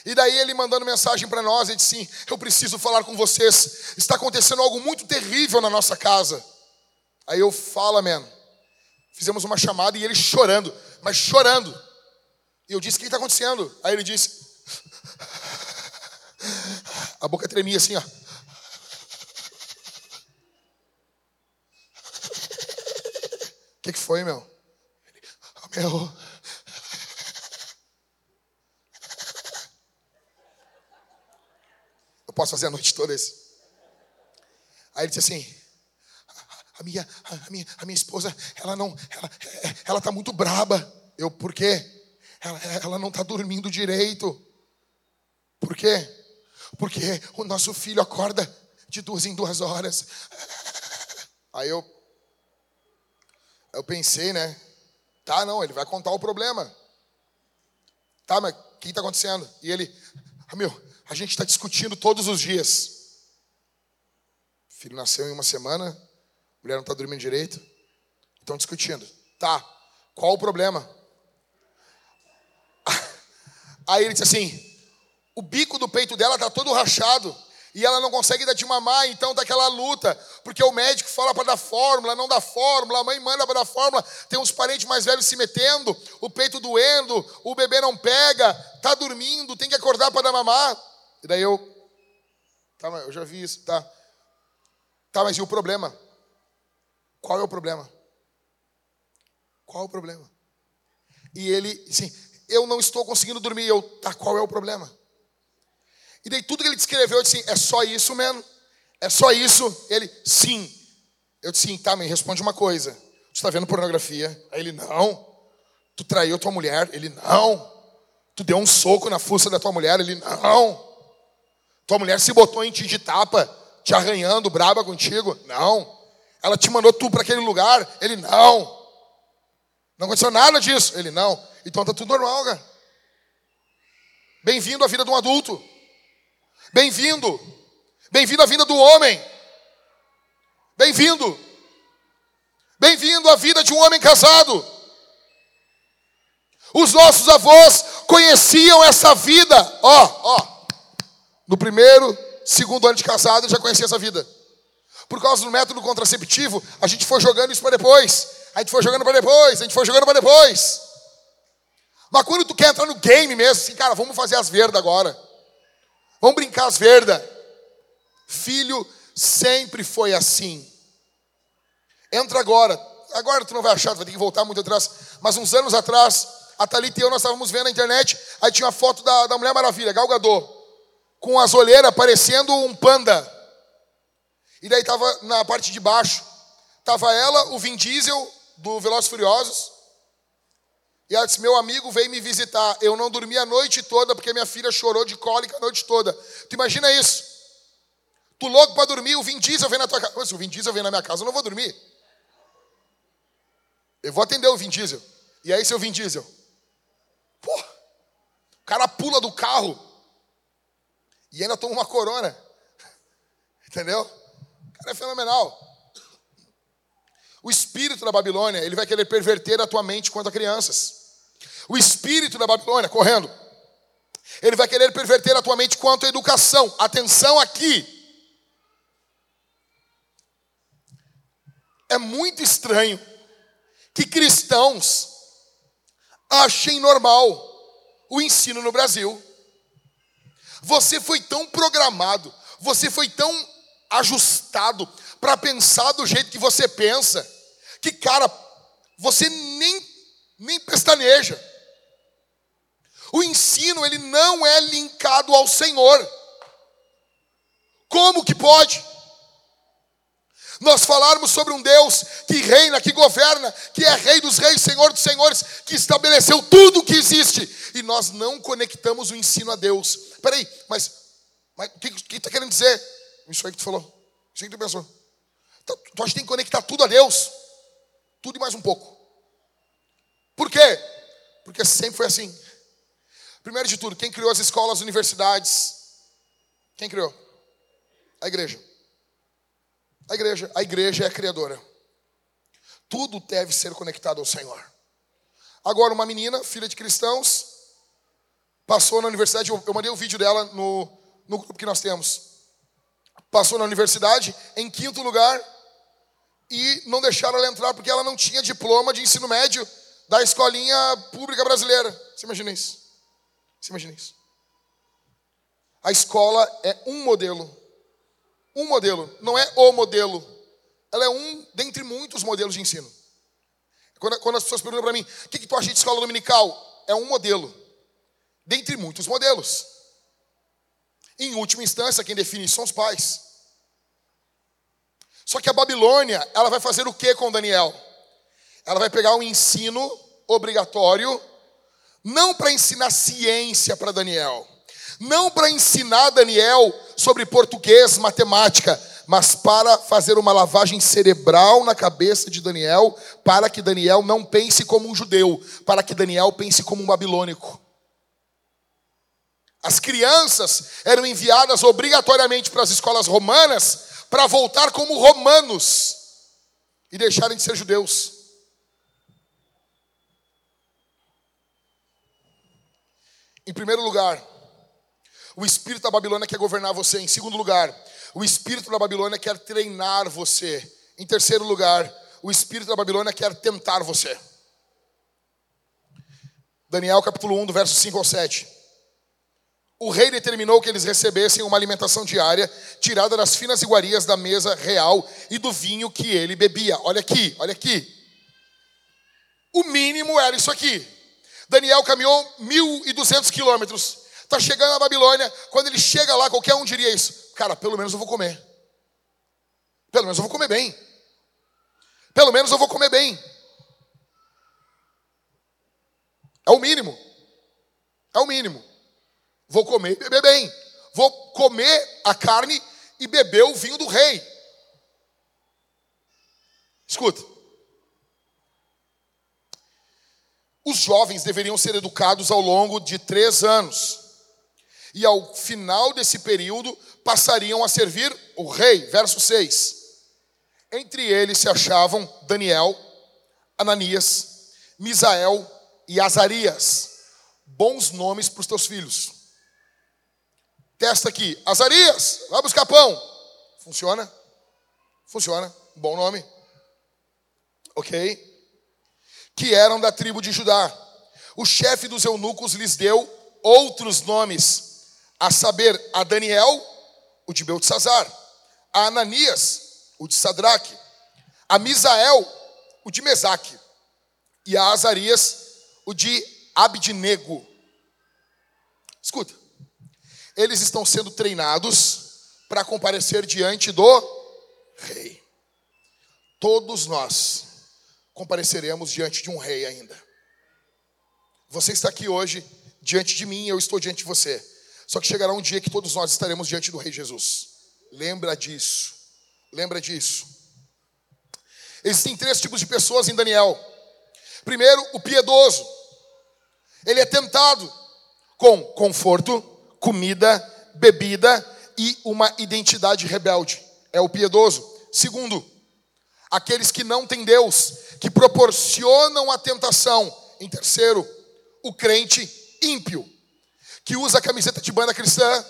E daí ele mandando mensagem para nós, ele disse assim: Eu preciso falar com vocês, está acontecendo algo muito terrível na nossa casa. Aí eu falo, man. Fizemos uma chamada e ele chorando, mas chorando. E eu disse: O que está acontecendo? Aí ele disse: A boca tremia assim, ó. O que, que foi, meu? Ele, oh, meu. Eu posso fazer a noite toda isso. Aí ele disse assim: a minha, a minha, a minha esposa, ela não, ela, ela tá muito braba. Eu, por quê? Ela, ela não está dormindo direito. Por quê? Porque o nosso filho acorda de duas em duas horas. Aí eu, eu pensei, né? Tá, não, ele vai contar o problema. Tá, mas o que está acontecendo? E ele, ah, meu, a gente está discutindo todos os dias. Filho nasceu em uma semana, mulher não está dormindo direito, estão discutindo. Tá, qual o problema? Aí ele disse assim: o bico do peito dela está todo rachado e ela não consegue dar de mamar, então tá aquela luta, porque o médico fala para dar fórmula, não dá fórmula, a mãe manda para dar fórmula, tem uns parentes mais velhos se metendo, o peito doendo, o bebê não pega, tá dormindo, tem que acordar para dar mamar. E daí eu, tá, eu já vi isso, tá. Tá, mas e o problema? Qual é o problema? Qual é o problema? E ele, assim, eu não estou conseguindo dormir. Eu, tá, qual é o problema? E daí tudo que ele descreveu, eu disse, é só isso, mano? É só isso? Ele, sim. Eu disse, tá, me responde uma coisa. Tu está vendo pornografia? Aí ele, não. Tu traiu tua mulher? Ele, não. Tu deu um soco na fuça da tua mulher? Ele, não. Tua mulher se botou em ti de tapa, te arranhando, braba contigo? Não. Ela te mandou tu para aquele lugar? Ele, não. Não aconteceu nada disso? Ele, não. Então está tudo normal, cara. Bem-vindo à vida de um adulto. Bem-vindo. Bem-vindo à vida do homem. Bem-vindo. Bem-vindo à vida de um homem casado. Os nossos avós conheciam essa vida. Ó, ó. No primeiro, segundo ano de casado, já conhecia essa vida. Por causa do método contraceptivo, a gente foi jogando isso para depois. A gente foi jogando para depois, a gente foi jogando para depois. Mas quando tu quer entrar no game mesmo, assim, cara, vamos fazer as verdas agora. Vamos brincar as verdas. Filho sempre foi assim. Entra agora. Agora tu não vai achar, tu vai ter que voltar muito atrás. Mas uns anos atrás, a Thalita e eu, nós estávamos vendo na internet, aí tinha uma foto da, da Mulher Maravilha, Gal Gadot, com as olheiras parecendo um panda. E daí estava na parte de baixo, estava ela, o Vin Diesel, do Velozes Furiosos, e ela disse, meu amigo veio me visitar, eu não dormi a noite toda, porque minha filha chorou de cólica a noite toda. Tu imagina isso? Tu louco para dormir, o Vin Diesel vem na tua casa. Se o Vin Diesel vem na minha casa, eu não vou dormir. Eu vou atender o Vin Diesel. E aí, seu Vin Diesel? Pô, o cara pula do carro e ainda toma uma corona. Entendeu? O cara é fenomenal. O espírito da Babilônia, ele vai querer perverter a tua mente quanto a crianças. O espírito da Babilônia, correndo, ele vai querer perverter a tua mente quanto a educação. Atenção aqui. É muito estranho que cristãos achem normal o ensino no Brasil. Você foi tão programado, você foi tão ajustado para pensar do jeito que você pensa, que cara, você nem nem pestaneja. O ensino ele não é linkado ao Senhor. Como que pode? nós falarmos sobre um Deus que reina, que governa, que é Rei dos Reis, Senhor dos Senhores, que estabeleceu tudo o que existe, e nós não conectamos o ensino a Deus. Peraí, mas, mas o que está querendo dizer? Isso aí que tu falou, isso aí que tu pensou. Então, acha que tem que conectar tudo a Deus? Tudo e mais um pouco. Por quê? Porque sempre foi assim. Primeiro de tudo, quem criou as escolas, as universidades? Quem criou? A igreja. A igreja, a igreja é a criadora. Tudo deve ser conectado ao Senhor. Agora, uma menina, filha de cristãos, passou na universidade. Eu, mandei o um vídeo dela no, no grupo que nós temos. Passou na universidade em quinto lugar e não deixaram ela entrar porque ela não tinha diploma de ensino médio da escolinha pública brasileira. Você imagina isso? Você imagina isso? A escola é um modelo um modelo, não é o modelo. Ela é um dentre muitos modelos de ensino. Quando, quando as pessoas perguntam para mim, o que, que tu acha de escola dominical? É um modelo, dentre muitos modelos. Em última instância, quem define são os pais. Só que a Babilônia, ela vai fazer o que com Daniel? Ela vai pegar um ensino obrigatório, não para ensinar ciência para Daniel, não para ensinar Daniel sobre português, matemática, mas para fazer uma lavagem cerebral na cabeça de Daniel, para que Daniel não pense como um judeu, para que Daniel pense como um babilônico. As crianças eram enviadas obrigatoriamente para as escolas romanas para voltar como romanos e deixarem de ser judeus. Em primeiro lugar, o espírito da Babilônia quer governar você. Em segundo lugar, o espírito da Babilônia quer treinar você. Em terceiro lugar, o espírito da Babilônia quer tentar você. Daniel capítulo 1, do verso 5 ao 7. O rei determinou que eles recebessem uma alimentação diária, tirada das finas iguarias da mesa real e do vinho que ele bebia. Olha aqui, olha aqui. O mínimo era isso aqui. Daniel caminhou 1.200 quilômetros Está chegando na Babilônia. Quando ele chega lá, qualquer um diria isso. Cara, pelo menos eu vou comer. Pelo menos eu vou comer bem. Pelo menos eu vou comer bem. É o mínimo. É o mínimo. Vou comer e beber bem. Vou comer a carne e beber o vinho do rei. Escuta. Os jovens deveriam ser educados ao longo de três anos e ao final desse período passariam a servir o rei. Verso 6. Entre eles se achavam Daniel, Ananias, Misael e Azarias. Bons nomes para os teus filhos. Testa aqui. Azarias, vai buscar pão. Funciona? Funciona, bom nome. Ok? Que eram da tribo de Judá. O chefe dos eunucos lhes deu outros nomes, a saber, a Daniel, o de Beltesazar, a Ananias, o de Sadraque, a Misael, o de Mesaque, e a Azarias, o de Abidnego. Escuta, eles estão sendo treinados para comparecer diante do rei. Todos nós compareceremos diante de um rei ainda. Você está aqui hoje diante de mim, eu estou diante de você. Só que chegará um dia que todos nós estaremos diante do rei Jesus. Lembra disso. Lembra disso. Existem três tipos de pessoas em Daniel. Primeiro, o piedoso. Ele é tentado com conforto, comida, bebida e uma identidade rebelde. É o piedoso. Segundo, aqueles que não têm Deus, que proporcionam a tentação. Em terceiro, o crente ímpio, que usa a camiseta de banda cristã,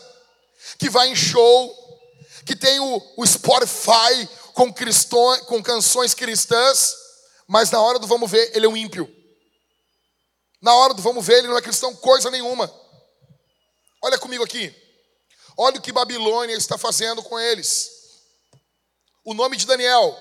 que vai em show, que tem o, o Spotify com, cristão, com canções cristãs, mas na hora do vamos ver, ele é um ímpio. Na hora do vamos ver, ele não é cristão coisa nenhuma. Olha comigo aqui. Olha o que Babilônia está fazendo com eles. O nome de Daniel.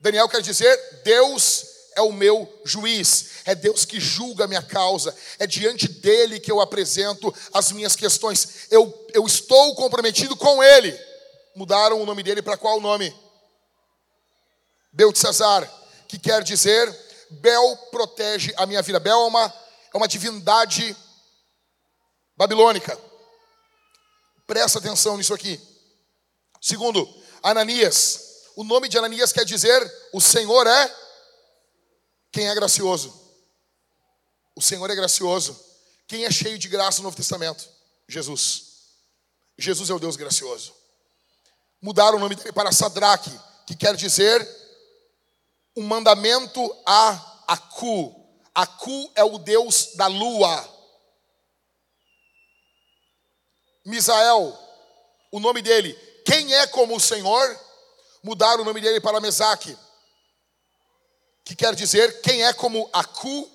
Daniel quer dizer Deus é o meu juiz, é Deus que julga a minha causa, é diante dele que eu apresento as minhas questões. Eu, eu estou comprometido com ele. Mudaram o nome dele para qual nome? Beltesazar, que quer dizer Bel protege a minha vida. Bel é uma, é uma divindade babilônica. Presta atenção nisso aqui. Segundo, Ananias. O nome de Ananias quer dizer: o Senhor é quem é gracioso. O Senhor é gracioso. Quem é cheio de graça no Novo Testamento? Jesus. Jesus é o Deus gracioso. Mudaram o nome dele para Sadraque, que quer dizer um mandamento a Acu. Acu é o Deus da lua. Misael, o nome dele, quem é como o Senhor? Mudaram o nome dele para Mesaque, que quer dizer quem é como Acu.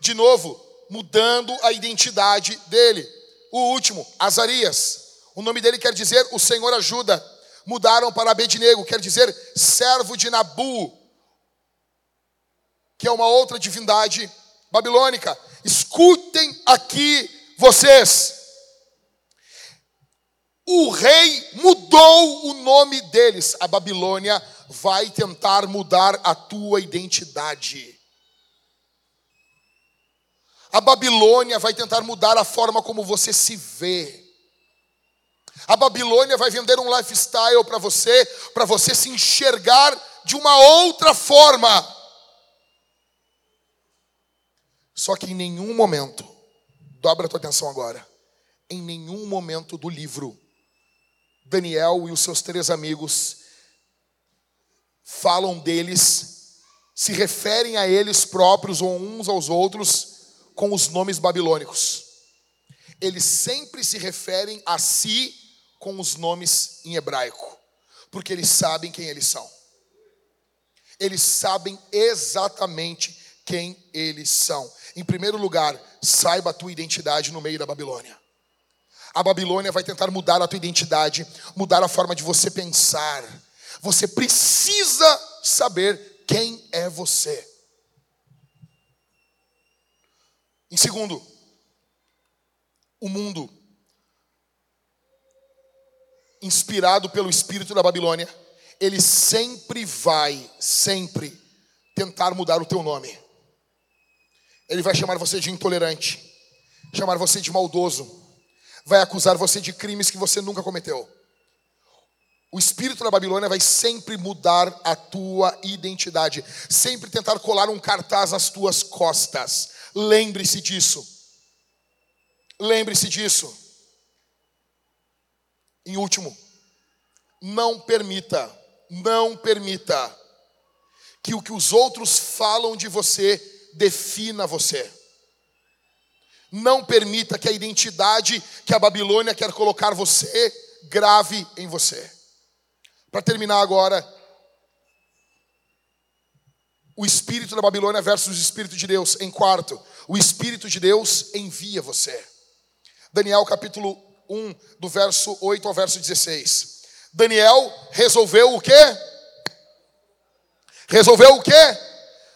De novo, mudando a identidade dele. O último, Azarias. O nome dele quer dizer o Senhor ajuda. Mudaram para Abednego, quer dizer servo de Nabu, que é uma outra divindade babilônica. Escutem aqui vocês o rei mudou o nome deles. A Babilônia vai tentar mudar a tua identidade. A Babilônia vai tentar mudar a forma como você se vê. A Babilônia vai vender um lifestyle para você, para você se enxergar de uma outra forma. Só que em nenhum momento, dobra a tua atenção agora, em nenhum momento do livro, Daniel e os seus três amigos falam deles, se referem a eles próprios ou uns aos outros com os nomes babilônicos. Eles sempre se referem a si com os nomes em hebraico, porque eles sabem quem eles são. Eles sabem exatamente quem eles são. Em primeiro lugar, saiba a tua identidade no meio da Babilônia. A Babilônia vai tentar mudar a tua identidade, mudar a forma de você pensar. Você precisa saber quem é você. Em segundo, o mundo, inspirado pelo espírito da Babilônia, ele sempre vai, sempre, tentar mudar o teu nome. Ele vai chamar você de intolerante, chamar você de maldoso, vai acusar você de crimes que você nunca cometeu. O espírito da Babilônia vai sempre mudar a tua identidade, sempre tentar colar um cartaz às tuas costas. Lembre-se disso. Lembre-se disso. Em último, não permita, não permita que o que os outros falam de você defina você. Não permita que a identidade que a Babilônia quer colocar você grave em você. Para terminar agora, o espírito da Babilônia versus o espírito de Deus. Em quarto, o espírito de Deus envia você. Daniel capítulo 1, do verso 8 ao verso 16. Daniel resolveu o quê? Resolveu o quê?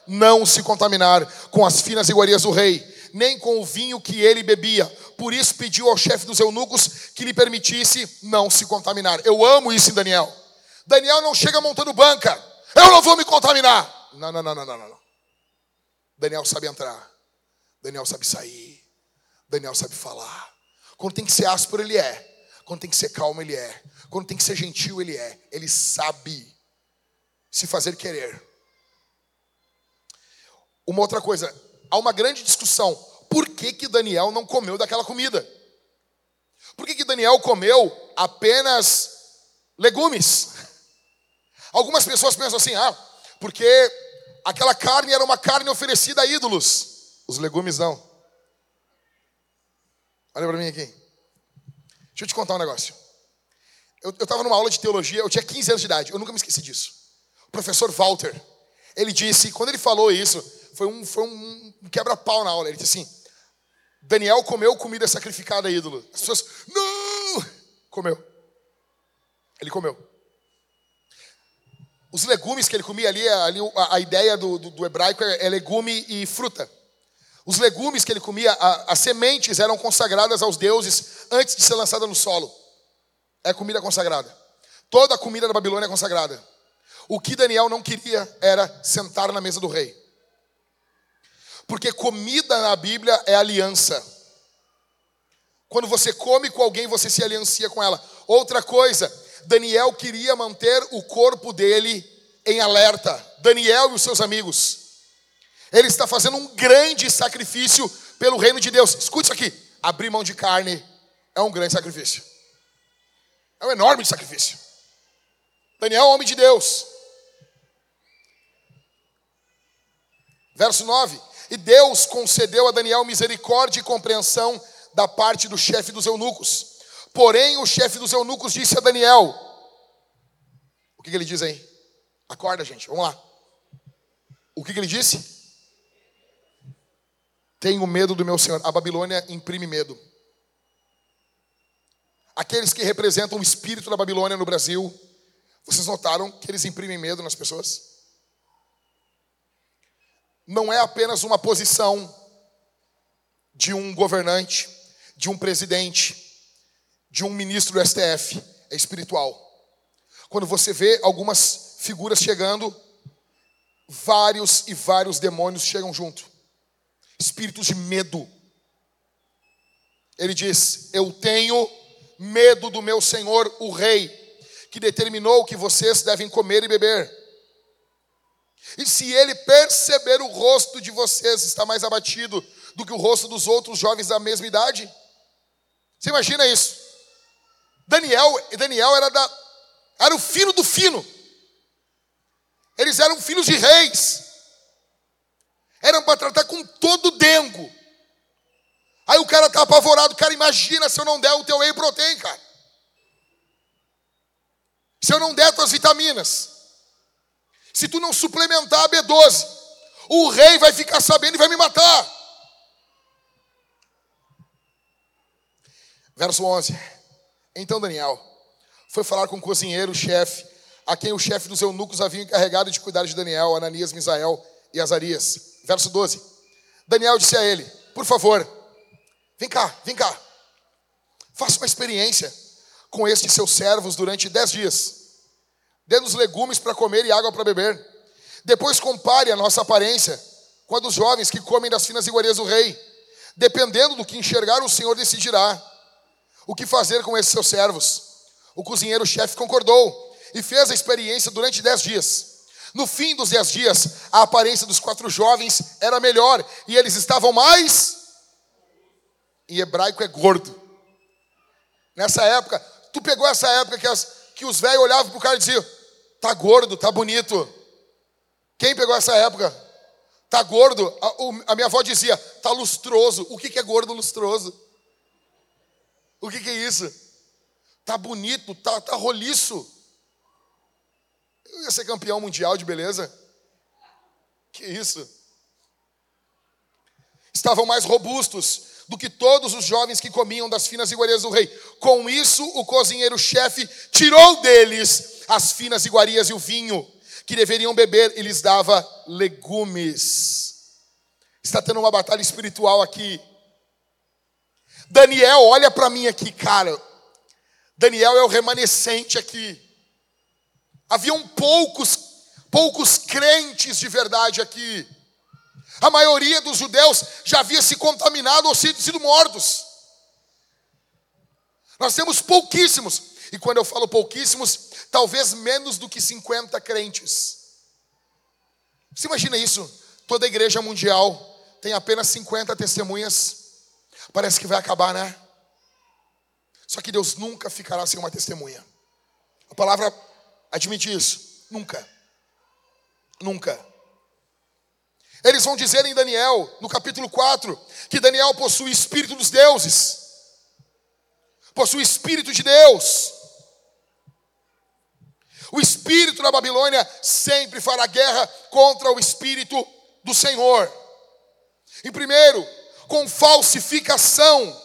Não se contaminar com as finas iguarias do rei, nem com o vinho que ele bebia. Por isso pediu ao chefe dos eunucos que lhe permitisse não se contaminar. Eu amo isso em Daniel. Daniel não chega montando banca. Eu não vou me contaminar. Não, não, não, não, não, não. Daniel sabe entrar. Daniel sabe sair. Daniel sabe falar. Quando tem que ser áspero, ele é. Quando tem que ser calmo, ele é. Quando tem que ser gentil, ele é. Ele sabe se fazer querer. Uma outra coisa, há uma grande discussão. Por que, que Daniel não comeu daquela comida? Por que, que Daniel comeu apenas legumes? Algumas pessoas pensam assim, ah, porque aquela carne era uma carne oferecida a ídolos. Os legumes não. Olha para mim aqui. Deixa eu te contar um negócio. Eu estava numa aula de teologia, eu tinha 15 anos de idade, eu nunca me esqueci disso. O professor Walter, ele disse, quando ele falou isso, foi um, foi um quebra-pau na aula. Ele disse assim: Daniel comeu comida sacrificada a ídolo. As pessoas, não! Comeu. Ele comeu. Os legumes que ele comia ali, ali a, a ideia do, do, do hebraico é, é, legume e fruta. Os legumes que ele comia, a, as sementes eram consagradas aos deuses antes de ser lançada no solo. É comida consagrada. Toda a comida da Babilônia é consagrada. O que Daniel não queria era sentar na mesa do rei. Porque comida na Bíblia é aliança. Quando você come com alguém, você se aliancia com ela. Outra coisa, Daniel queria manter o corpo dele em alerta. Daniel e os seus amigos. Ele está fazendo um grande sacrifício pelo reino de Deus. Escute isso aqui: abrir mão de carne é um grande sacrifício. É um enorme sacrifício. Daniel homem de Deus. Verso 9: E Deus concedeu a Daniel misericórdia e compreensão da parte do chefe dos eunucos. Porém, o chefe dos eunucos disse a Daniel: O que, que ele diz aí? Acorda, gente, vamos lá. O que, que ele disse? Tenho medo do meu Senhor. A Babilônia imprime medo. Aqueles que representam o espírito da Babilônia no Brasil, vocês notaram que eles imprimem medo nas pessoas? Não é apenas uma posição de um governante, de um presidente, de um ministro do STF, é espiritual. Quando você vê algumas figuras chegando, vários e vários demônios chegam junto. Espíritos de medo. Ele diz: Eu tenho medo do meu Senhor, o Rei, que determinou que vocês devem comer e beber. E se ele perceber o rosto de vocês está mais abatido do que o rosto dos outros jovens da mesma idade, você imagina isso? Daniel, Daniel era, da, era o filho do fino. Eles eram filhos de reis. Eram para tratar com todo dengo. Aí o cara tá apavorado. Cara, imagina se eu não der o teu whey protein, cara. Se eu não der tuas vitaminas. Se tu não suplementar a B12. O rei vai ficar sabendo e vai me matar. Verso 11. Então Daniel foi falar com o cozinheiro, o chefe, a quem o chefe dos eunucos havia encarregado de cuidar de Daniel, Ananias, Misael e Azarias. Verso 12. Daniel disse a ele: Por favor, vem cá, vem cá. Faça uma experiência com estes seus servos durante dez dias. Dê-nos legumes para comer e água para beber. Depois compare a nossa aparência com a dos jovens que comem das finas iguarias do rei. Dependendo do que enxergar, o Senhor decidirá o que fazer com esses seus servos. O cozinheiro-chefe concordou e fez a experiência durante dez dias. No fim dos dez dias, a aparência dos quatro jovens era melhor e eles estavam mais. Em hebraico é gordo. Nessa época, tu pegou essa época que, as, que os velhos olhavam para o cara e diziam: tá gordo, tá bonito. Quem pegou essa época? Tá gordo. A, a minha avó dizia: tá lustroso. O que, que é gordo lustroso? O que, que é isso? Tá bonito, tá, tá roliço. Eu ia ser campeão mundial de beleza. Que isso? Estavam mais robustos do que todos os jovens que comiam das finas iguarias do rei. Com isso, o cozinheiro-chefe tirou deles as finas iguarias e o vinho que deveriam beber e lhes dava legumes. Está tendo uma batalha espiritual aqui. Daniel, olha para mim aqui, cara. Daniel é o remanescente aqui. Haviam poucos, poucos crentes de verdade aqui. A maioria dos judeus já havia se contaminado ou sido, sido mortos. Nós temos pouquíssimos, e quando eu falo pouquíssimos, talvez menos do que 50 crentes. Você imagina isso? Toda a igreja mundial tem apenas 50 testemunhas. Parece que vai acabar, né? Só que Deus nunca ficará sem uma testemunha. A palavra admite isso. Nunca. Nunca. Eles vão dizer em Daniel, no capítulo 4, que Daniel possui espírito dos deuses, possui espírito de Deus. O espírito da Babilônia sempre fará guerra contra o espírito do Senhor. Em primeiro, com falsificação.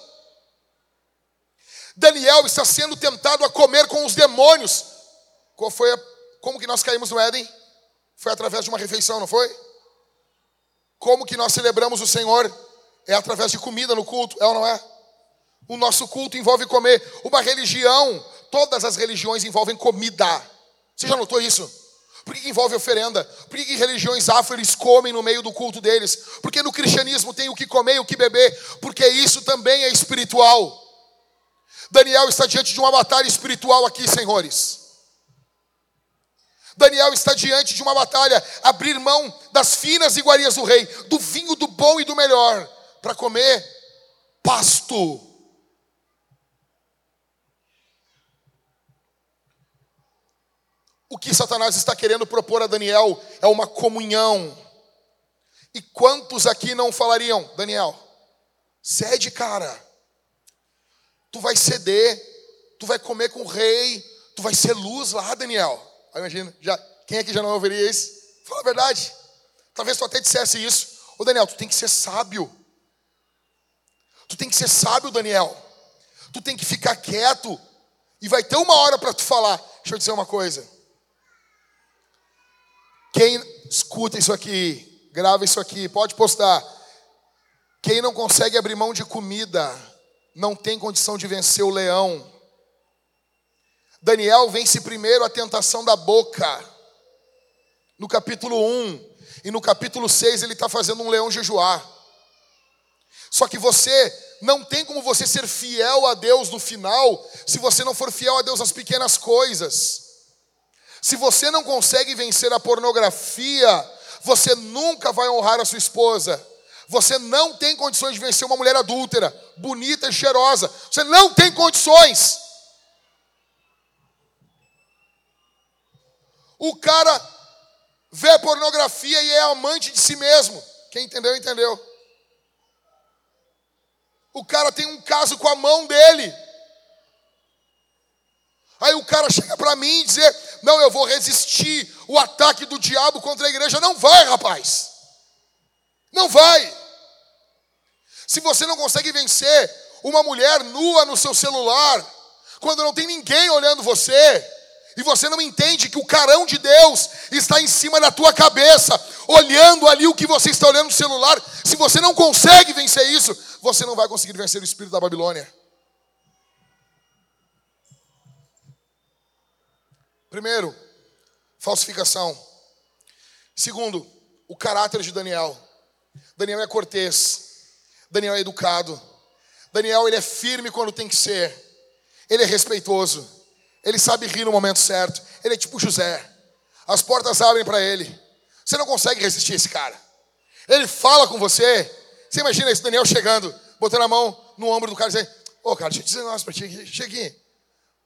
Daniel está sendo tentado a comer com os demônios. Qual foi a, como que nós caímos no Éden? Foi através de uma refeição, não foi? Como que nós celebramos o Senhor? É através de comida no culto, é ou não é? O nosso culto envolve comer. Uma religião, todas as religiões envolvem comida. Você já notou isso? Por que envolve oferenda? Por que religiões afro eles comem no meio do culto deles? Porque no cristianismo tem o que comer e o que beber, porque isso também é espiritual. Daniel está diante de uma batalha espiritual aqui, senhores. Daniel está diante de uma batalha, abrir mão das finas iguarias do rei, do vinho do bom e do melhor, para comer pasto. O que Satanás está querendo propor a Daniel é uma comunhão. E quantos aqui não falariam, Daniel, cede, cara. Tu vai ceder, tu vai comer com o rei, tu vai ser luz lá, Daniel. Imagina, já, quem aqui já não ouviria isso? Fala a verdade. Talvez tu até dissesse isso. Ô Daniel, tu tem que ser sábio. Tu tem que ser sábio, Daniel. Tu tem que ficar quieto. E vai ter uma hora para tu falar. Deixa eu dizer uma coisa. Quem escuta isso aqui, grava isso aqui, pode postar. Quem não consegue abrir mão de comida, não tem condição de vencer o leão. Daniel vence primeiro a tentação da boca, no capítulo 1, e no capítulo 6 ele está fazendo um leão jejuar. Só que você não tem como você ser fiel a Deus no final, se você não for fiel a Deus nas pequenas coisas. Se você não consegue vencer a pornografia, você nunca vai honrar a sua esposa. Você não tem condições de vencer uma mulher adúltera, bonita e cheirosa. Você não tem condições. O cara vê pornografia e é amante de si mesmo. Quem entendeu, entendeu. O cara tem um caso com a mão dele. Aí o cara chega para mim e dizer: Não, eu vou resistir o ataque do diabo contra a igreja. Não vai, rapaz. Não vai. Se você não consegue vencer uma mulher nua no seu celular, quando não tem ninguém olhando você, e você não entende que o carão de Deus está em cima da tua cabeça, olhando ali o que você está olhando no celular. Se você não consegue vencer isso, você não vai conseguir vencer o espírito da Babilônia. Primeiro, falsificação. Segundo, o caráter de Daniel. Daniel é cortês. Daniel é educado. Daniel ele é firme quando tem que ser. Ele é respeitoso. Ele sabe rir no momento certo. Ele é tipo José. As portas abrem para ele. Você não consegue resistir a esse cara. Ele fala com você. Você imagina esse Daniel chegando, botando a mão no ombro do cara e dizendo: Ô, oh, cara, deixa eu dizer um negócio para ti. Chega aqui.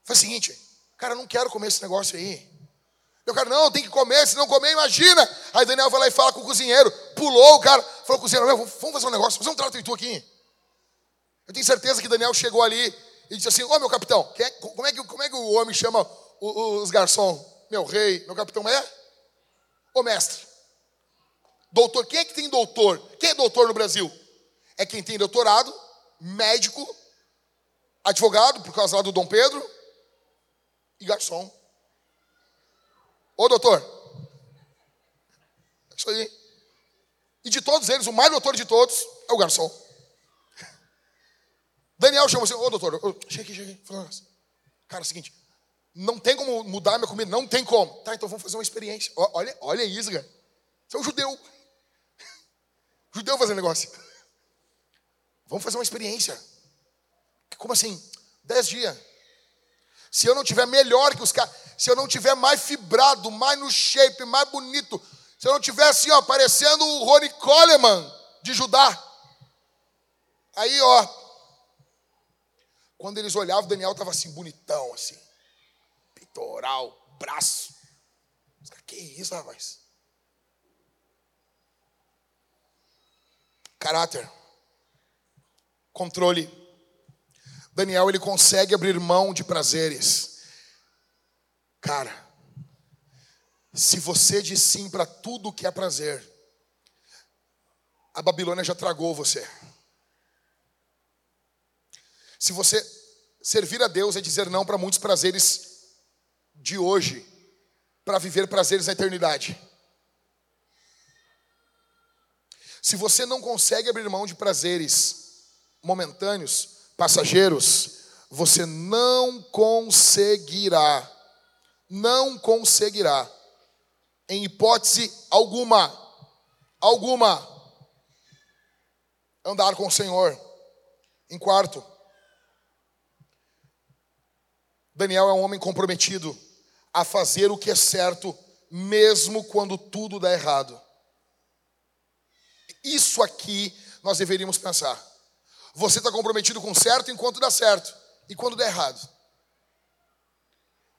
Faz o seguinte, cara, eu não quero comer esse negócio aí. Eu cara, não, tem que comer, se não comer, imagina. Aí Daniel vai lá e fala com o cozinheiro. Pulou o cara, falou cozinheiro: vamos fazer um negócio, fazer um trato em tu aqui. Eu tenho certeza que Daniel chegou ali e disse assim: Ô oh, meu capitão, é, como, é que, como é que o homem chama os garçons? meu rei, meu capitão é? Ô mestre. Doutor, quem é que tem doutor? Quem é doutor no Brasil? É quem tem doutorado, médico, advogado, por causa lá do Dom Pedro, e garçom. Ô doutor. É isso aí. E de todos eles, o mais doutor de todos é o garçom. Daniel chamou assim, ô doutor, chega aqui, chega aqui. Cara, é o seguinte, não tem como mudar minha comida, não tem como. Tá, então vamos fazer uma experiência. Olha, olha isso, cara. Você é um judeu. Judeu fazendo negócio. Vamos fazer uma experiência. Como assim? Dez dias. Se eu não tiver melhor que os caras, se eu não tiver mais fibrado, mais no shape, mais bonito, se eu não tiver assim, ó, parecendo o Ronnie Coleman de Judá. Aí, ó. Quando eles olhavam, Daniel estava assim, bonitão, assim peitoral, braço. Que isso, rapaz? Caráter. Controle. Daniel, ele consegue abrir mão de prazeres. Cara, se você diz sim para tudo que é prazer, a Babilônia já tragou você. Se você servir a Deus é dizer não para muitos prazeres de hoje para viver prazeres na eternidade. Se você não consegue abrir mão de prazeres momentâneos, passageiros, você não conseguirá, não conseguirá, em hipótese alguma, alguma, andar com o Senhor. Em quarto, Daniel é um homem comprometido a fazer o que é certo, mesmo quando tudo dá errado. Isso aqui nós deveríamos pensar. Você está comprometido com o certo enquanto dá certo, e quando dá errado.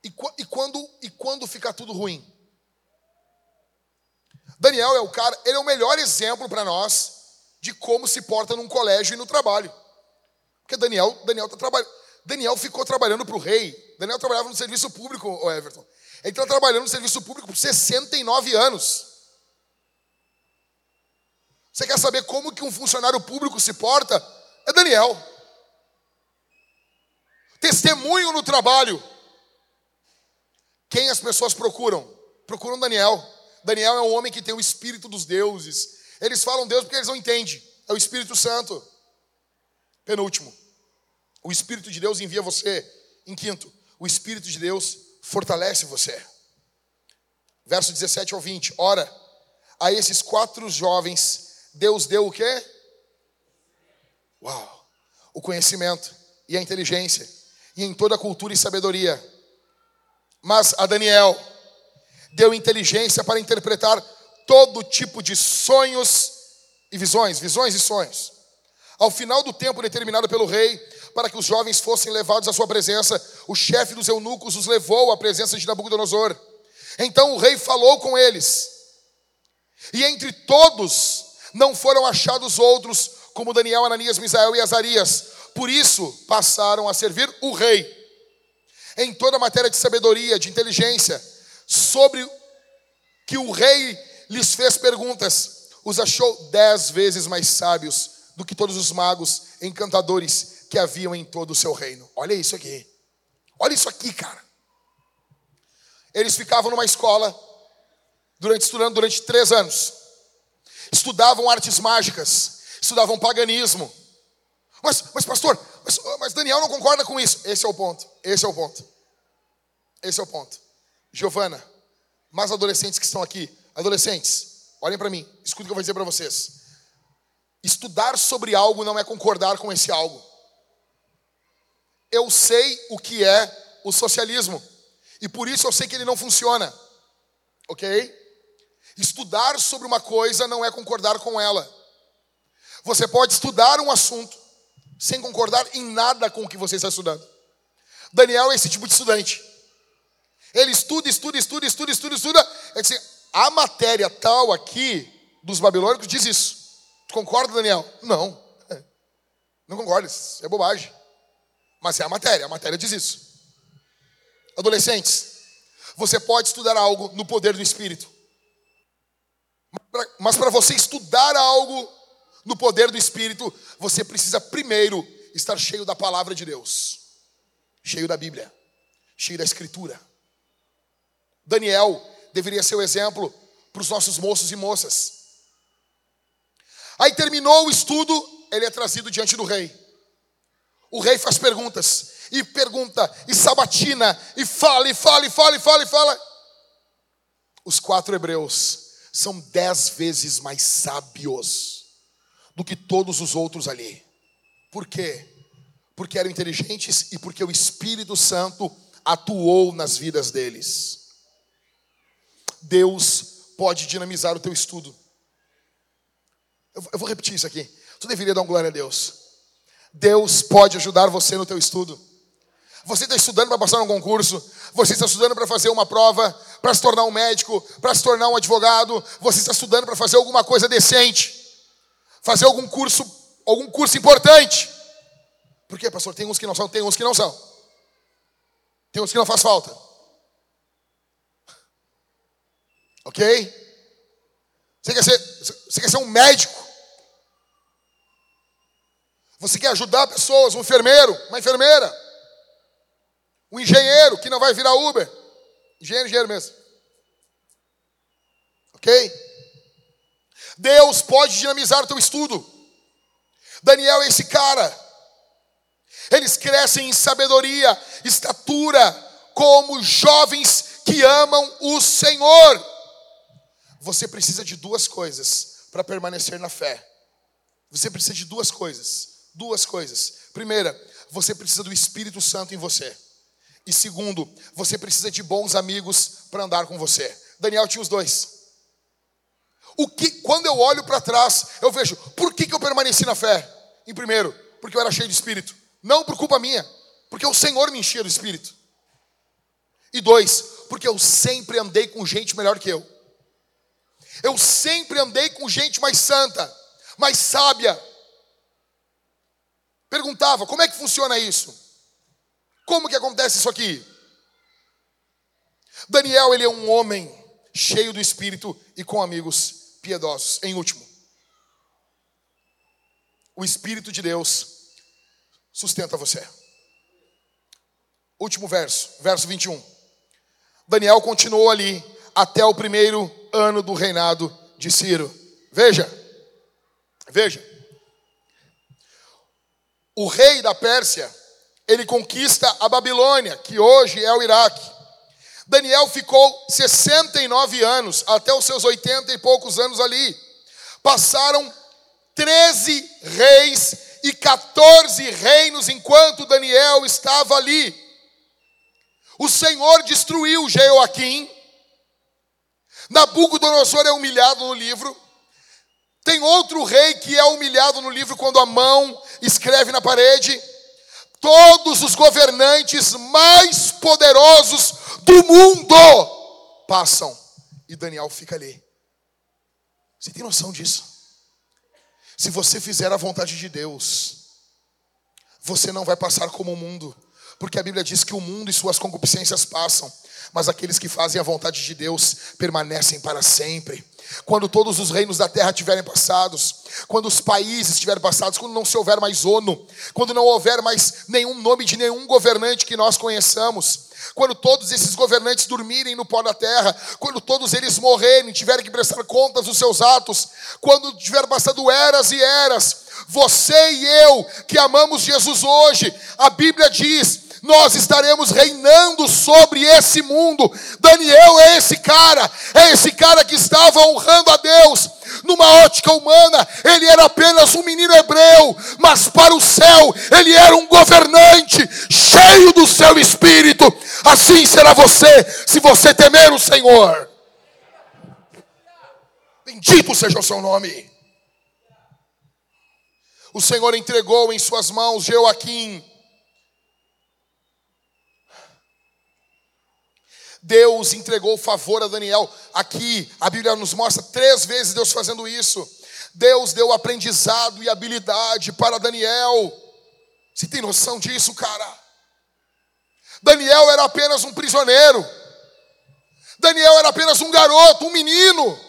E, e, quando, e quando fica tudo ruim. Daniel é o cara, ele é o melhor exemplo para nós de como se porta num colégio e no trabalho. Porque Daniel, Daniel está trabalhando. Daniel ficou trabalhando para o rei Daniel trabalhava no serviço público, o Everton. Ele está trabalhando no serviço público por 69 anos. Você quer saber como que um funcionário público se porta? É Daniel. Testemunho no trabalho. Quem as pessoas procuram? Procuram Daniel. Daniel é um homem que tem o espírito dos deuses. Eles falam Deus porque eles não entendem. É o Espírito Santo. Penúltimo. O Espírito de Deus envia você. Em quinto, o Espírito de Deus fortalece você. Verso 17 ao 20. Ora, a esses quatro jovens, Deus deu o quê? Uau! O conhecimento e a inteligência, e em toda a cultura e sabedoria. Mas a Daniel deu inteligência para interpretar todo tipo de sonhos e visões, visões e sonhos. Ao final do tempo determinado pelo rei, para que os jovens fossem levados à sua presença, o chefe dos eunucos os levou à presença de Nabucodonosor. Então o rei falou com eles, e entre todos não foram achados outros como Daniel, Ananias, Misael e Azarias. Por isso passaram a servir o rei. Em toda matéria de sabedoria, de inteligência, sobre que o rei lhes fez perguntas, os achou dez vezes mais sábios do que todos os magos, encantadores que haviam em todo o seu reino. Olha isso aqui. Olha isso aqui, cara. Eles ficavam numa escola durante estudando durante três anos. Estudavam artes mágicas, estudavam paganismo. Mas, mas pastor, mas, mas Daniel não concorda com isso. Esse é o ponto. Esse é o ponto. Esse é o ponto. Giovana, mais adolescentes que estão aqui, adolescentes, olhem para mim, escutem o que eu vou dizer para vocês. Estudar sobre algo não é concordar com esse algo eu sei o que é o socialismo. E por isso eu sei que ele não funciona. Ok? Estudar sobre uma coisa não é concordar com ela. Você pode estudar um assunto sem concordar em nada com o que você está estudando. Daniel é esse tipo de estudante. Ele estuda, estuda, estuda, estuda, estuda, estuda. Diz assim, a matéria tal aqui dos babilônicos diz isso. Tu concorda, Daniel? Não. Não concordo, isso é bobagem. Mas é a matéria, a matéria diz isso. Adolescentes, você pode estudar algo no poder do Espírito. Mas para você estudar algo no poder do Espírito, você precisa primeiro estar cheio da palavra de Deus, cheio da Bíblia, cheio da Escritura. Daniel deveria ser o exemplo para os nossos moços e moças. Aí terminou o estudo, ele é trazido diante do rei. O rei faz perguntas, e pergunta, e sabatina, e fala, e fala, e fala, e fala, e fala. Os quatro hebreus são dez vezes mais sábios do que todos os outros ali. Por quê? Porque eram inteligentes e porque o Espírito Santo atuou nas vidas deles. Deus pode dinamizar o teu estudo. Eu vou repetir isso aqui. Tu deveria dar um glória a Deus. Deus pode ajudar você no teu estudo. Você está estudando para passar um concurso, você está estudando para fazer uma prova, para se tornar um médico, para se tornar um advogado, você está estudando para fazer alguma coisa decente, fazer algum curso, algum curso importante. Por quê, pastor? Tem uns que não são, tem uns que não são. Tem uns que não faz falta. Ok? Você quer ser, você quer ser um médico? Você quer ajudar pessoas, um enfermeiro, uma enfermeira? O engenheiro que não vai virar Uber. Engenheiro, engenheiro mesmo. Ok? Deus pode dinamizar o teu estudo. Daniel é esse cara. Eles crescem em sabedoria, estatura, como jovens que amam o Senhor. Você precisa de duas coisas para permanecer na fé. Você precisa de duas coisas. Duas coisas. Primeira, você precisa do Espírito Santo em você. E segundo, você precisa de bons amigos para andar com você. Daniel tinha os dois. O que, quando eu olho para trás, eu vejo, por que, que eu permaneci na fé? Em primeiro, porque eu era cheio de espírito. Não por culpa minha, porque o Senhor me enchia do espírito. E dois, porque eu sempre andei com gente melhor que eu. Eu sempre andei com gente mais santa, mais sábia. Perguntava, como é que funciona isso? Como que acontece isso aqui? Daniel, ele é um homem cheio do espírito e com amigos piedosos. Em último, o espírito de Deus sustenta você. Último verso, verso 21. Daniel continuou ali até o primeiro ano do reinado de Ciro. Veja, veja. O rei da Pérsia ele conquista a Babilônia, que hoje é o Iraque. Daniel ficou 69 anos, até os seus 80 e poucos anos ali. Passaram 13 reis e 14 reinos enquanto Daniel estava ali. O Senhor destruiu Jeoaquim. Nabucodonosor é humilhado no livro. Tem outro rei que é humilhado no livro quando a mão escreve na parede todos os governantes mais poderosos do mundo passam e Daniel fica ali. Você tem noção disso? Se você fizer a vontade de Deus, você não vai passar como o mundo, porque a Bíblia diz que o mundo e suas concupiscências passam, mas aqueles que fazem a vontade de Deus permanecem para sempre. Quando todos os reinos da terra tiverem passados, quando os países tiverem passados, quando não se houver mais ONU, quando não houver mais nenhum nome de nenhum governante que nós conheçamos, quando todos esses governantes dormirem no pó da terra, quando todos eles morrerem, tiverem que prestar contas dos seus atos, quando tiver passado eras e eras, você e eu que amamos Jesus hoje, a Bíblia diz nós estaremos reinando sobre esse mundo. Daniel é esse cara, é esse cara que estava honrando a Deus. Numa ótica humana, ele era apenas um menino hebreu, mas para o céu, ele era um governante, cheio do seu espírito. Assim será você, se você temer o Senhor. Bendito seja o seu nome. O Senhor entregou em suas mãos Joaquim Deus entregou favor a Daniel. Aqui a Bíblia nos mostra três vezes Deus fazendo isso. Deus deu aprendizado e habilidade para Daniel. Você tem noção disso, cara? Daniel era apenas um prisioneiro. Daniel era apenas um garoto, um menino.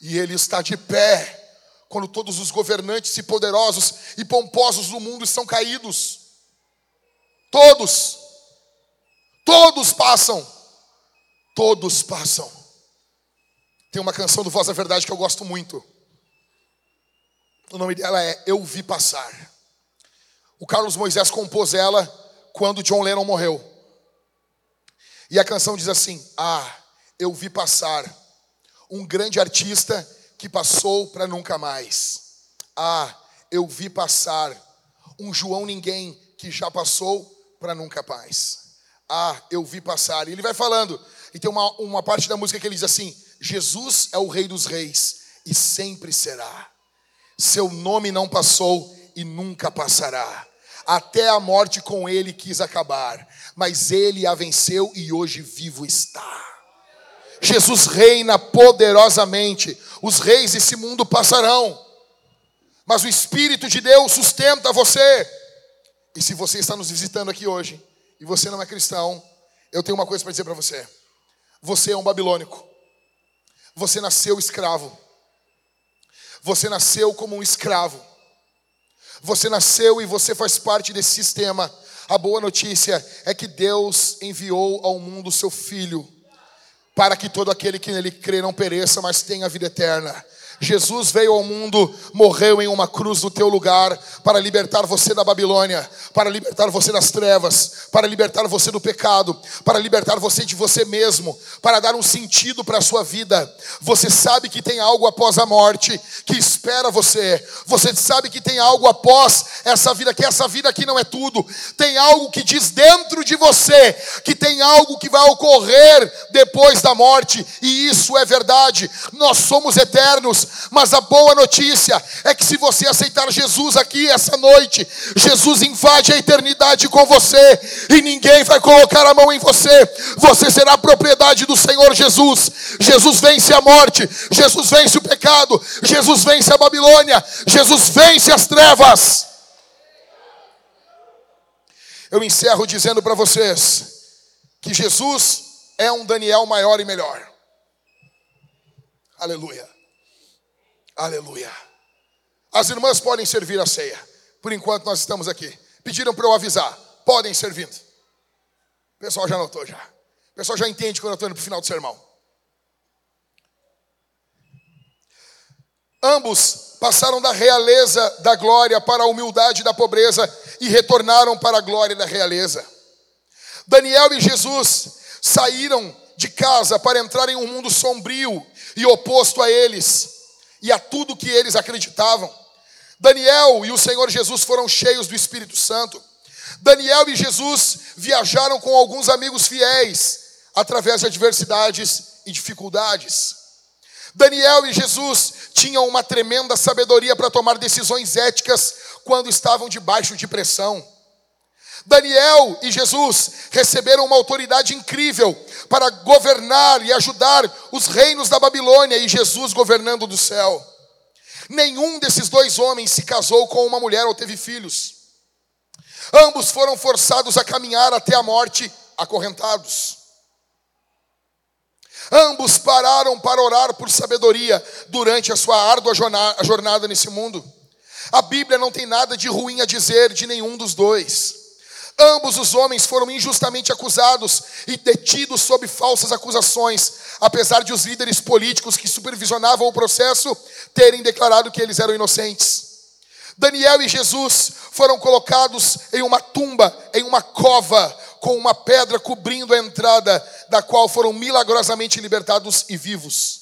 E ele está de pé quando todos os governantes e poderosos e pomposos do mundo estão caídos. Todos, todos passam, todos passam. Tem uma canção do Voz da Verdade que eu gosto muito. O nome dela é Eu Vi Passar. O Carlos Moisés compôs ela quando John Lennon morreu. E a canção diz assim: Ah, eu vi passar um grande artista que passou para nunca mais. Ah, eu vi passar um João Ninguém que já passou para nunca mais. Ah, eu vi passar. E ele vai falando, e tem uma, uma parte da música que ele diz assim: Jesus é o Rei dos Reis e sempre será. Seu nome não passou e nunca passará. Até a morte com ele quis acabar, mas ele a venceu e hoje vivo está. Jesus reina poderosamente. Os reis desse mundo passarão, mas o Espírito de Deus sustenta você. E se você está nos visitando aqui hoje e você não é cristão, eu tenho uma coisa para dizer para você. Você é um babilônico. Você nasceu escravo. Você nasceu como um escravo. Você nasceu e você faz parte desse sistema. A boa notícia é que Deus enviou ao mundo seu filho para que todo aquele que nele crê não pereça, mas tenha vida eterna. Jesus veio ao mundo, morreu em uma cruz no teu lugar, para libertar você da Babilônia, para libertar você das trevas, para libertar você do pecado, para libertar você de você mesmo, para dar um sentido para a sua vida. Você sabe que tem algo após a morte que espera você. Você sabe que tem algo após essa vida, que essa vida aqui não é tudo. Tem algo que diz dentro de você que tem algo que vai ocorrer depois da morte, e isso é verdade. Nós somos eternos mas a boa notícia é que se você aceitar Jesus aqui essa noite, Jesus invade a eternidade com você e ninguém vai colocar a mão em você. Você será propriedade do Senhor Jesus. Jesus vence a morte, Jesus vence o pecado, Jesus vence a Babilônia, Jesus vence as trevas. Eu encerro dizendo para vocês que Jesus é um Daniel maior e melhor. Aleluia. Aleluia. As irmãs podem servir a ceia. Por enquanto nós estamos aqui. Pediram para eu avisar. Podem servir. O pessoal já notou já. O pessoal já entende quando eu estou indo para o final do sermão. Ambos passaram da realeza da glória para a humildade da pobreza e retornaram para a glória da realeza. Daniel e Jesus saíram de casa para entrar em um mundo sombrio e oposto a eles e a tudo que eles acreditavam. Daniel e o Senhor Jesus foram cheios do Espírito Santo. Daniel e Jesus viajaram com alguns amigos fiéis através de adversidades e dificuldades. Daniel e Jesus tinham uma tremenda sabedoria para tomar decisões éticas quando estavam debaixo de pressão. Daniel e Jesus receberam uma autoridade incrível para governar e ajudar os reinos da Babilônia e Jesus governando do céu. Nenhum desses dois homens se casou com uma mulher ou teve filhos. Ambos foram forçados a caminhar até a morte acorrentados. Ambos pararam para orar por sabedoria durante a sua árdua jornada nesse mundo. A Bíblia não tem nada de ruim a dizer de nenhum dos dois. Ambos os homens foram injustamente acusados e detidos sob falsas acusações, apesar de os líderes políticos que supervisionavam o processo terem declarado que eles eram inocentes. Daniel e Jesus foram colocados em uma tumba, em uma cova, com uma pedra cobrindo a entrada, da qual foram milagrosamente libertados e vivos.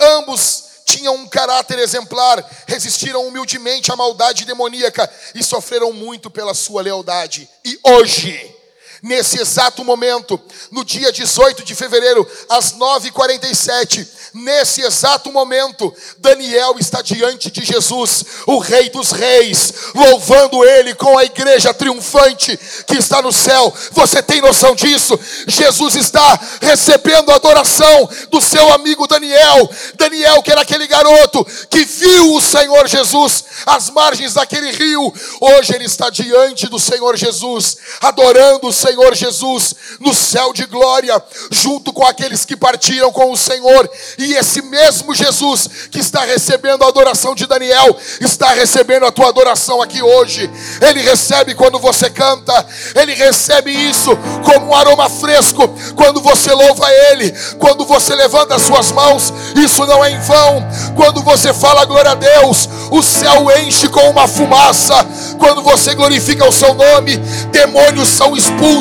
Ambos tinham um caráter exemplar, resistiram humildemente à maldade demoníaca e sofreram muito pela sua lealdade. E hoje, nesse exato momento, no dia 18 de fevereiro, às 9h47, nesse exato momento, Daniel está diante de Jesus, o Rei dos Reis, louvando Ele com a igreja triunfante que está no céu. Você tem noção disso? Jesus está recebendo a adoração do seu amigo Daniel. Daniel, que era aquele garoto que viu o Senhor Jesus às margens daquele rio, hoje ele está diante do Senhor Jesus, adorando o Senhor Senhor Jesus no céu de glória, junto com aqueles que partiram com o Senhor. E esse mesmo Jesus que está recebendo a adoração de Daniel, está recebendo a tua adoração aqui hoje. Ele recebe quando você canta, ele recebe isso como um aroma fresco quando você louva Ele, quando você levanta as suas mãos, isso não é em vão. Quando você fala glória a Deus, o céu enche com uma fumaça. Quando você glorifica o seu nome, demônios são expulsos.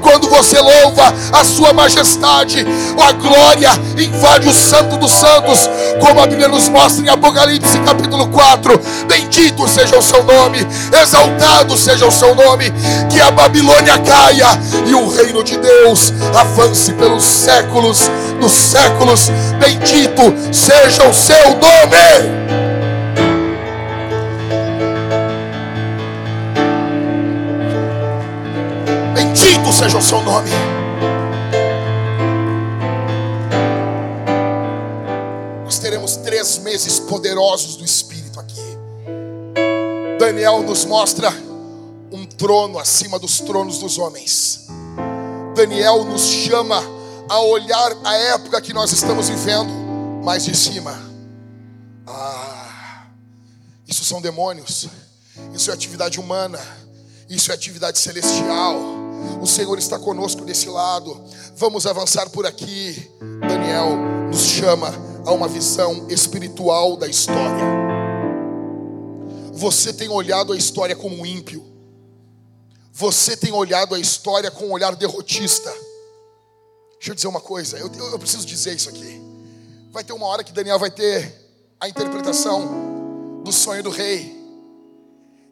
Quando você louva a sua majestade, a glória invade o santo dos santos, como a Bíblia nos mostra em Apocalipse capítulo 4. Bendito seja o seu nome, exaltado seja o seu nome, que a Babilônia caia e o reino de Deus avance pelos séculos dos séculos. Bendito seja o seu nome. Seja o seu nome. Nós teremos três meses poderosos do Espírito aqui. Daniel nos mostra um trono acima dos tronos dos homens. Daniel nos chama a olhar a época que nós estamos vivendo mais de cima. Ah, isso são demônios, isso é atividade humana, isso é atividade celestial. O Senhor está conosco desse lado. Vamos avançar por aqui. Daniel nos chama a uma visão espiritual da história. Você tem olhado a história como um ímpio. Você tem olhado a história com um olhar derrotista. Deixa eu dizer uma coisa, eu, eu, eu preciso dizer isso aqui. Vai ter uma hora que Daniel vai ter a interpretação do sonho do rei.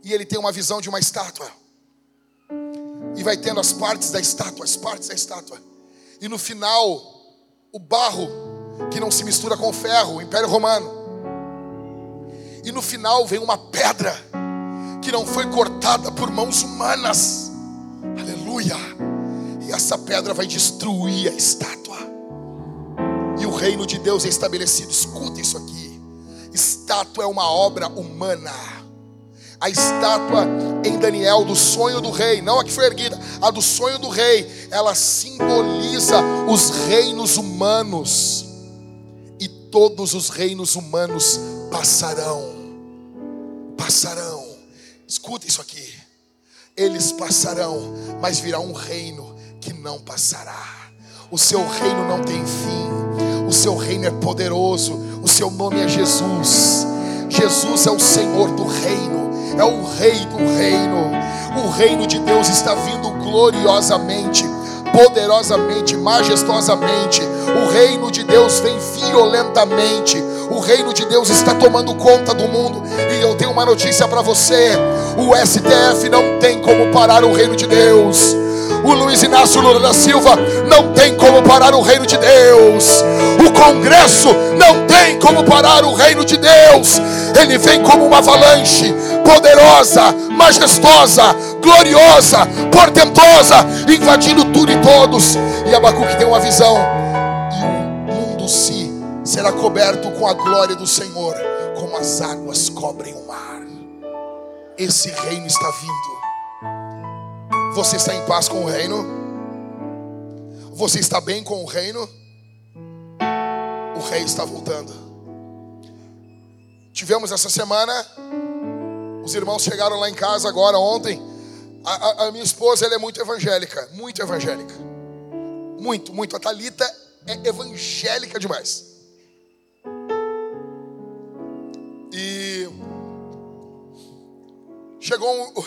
E ele tem uma visão de uma estátua. E vai tendo as partes da estátua, as partes da estátua. E no final, o barro que não se mistura com o ferro, o Império Romano. E no final vem uma pedra que não foi cortada por mãos humanas. Aleluia essa pedra vai destruir a estátua. E o reino de Deus é estabelecido. Escuta isso aqui. Estátua é uma obra humana. A estátua em Daniel do sonho do rei, não a que foi erguida, a do sonho do rei, ela simboliza os reinos humanos. E todos os reinos humanos passarão. Passarão. Escuta isso aqui. Eles passarão, mas virá um reino que não passará. O seu reino não tem fim. O seu reino é poderoso. O seu nome é Jesus. Jesus é o Senhor do reino, é o Rei do reino. O reino de Deus está vindo gloriosamente, poderosamente, majestosamente. O reino de Deus vem violentamente. O reino de Deus está tomando conta do mundo. E eu tenho uma notícia para você: o STF não tem como parar o reino de Deus o Luiz Inácio Lula da Silva não tem como parar o reino de Deus. O Congresso não tem como parar o reino de Deus. Ele vem como uma avalanche poderosa, majestosa, gloriosa, portentosa, invadindo tudo e todos. E Abacuque tem uma visão. E o mundo se será coberto com a glória do Senhor, como as águas cobrem o mar. Esse reino está vindo. Você está em paz com o reino? Você está bem com o reino? O rei está voltando. Tivemos essa semana, os irmãos chegaram lá em casa agora, ontem. A, a, a minha esposa ela é muito evangélica, muito evangélica. Muito, muito. A Thalita é evangélica demais. E chegou um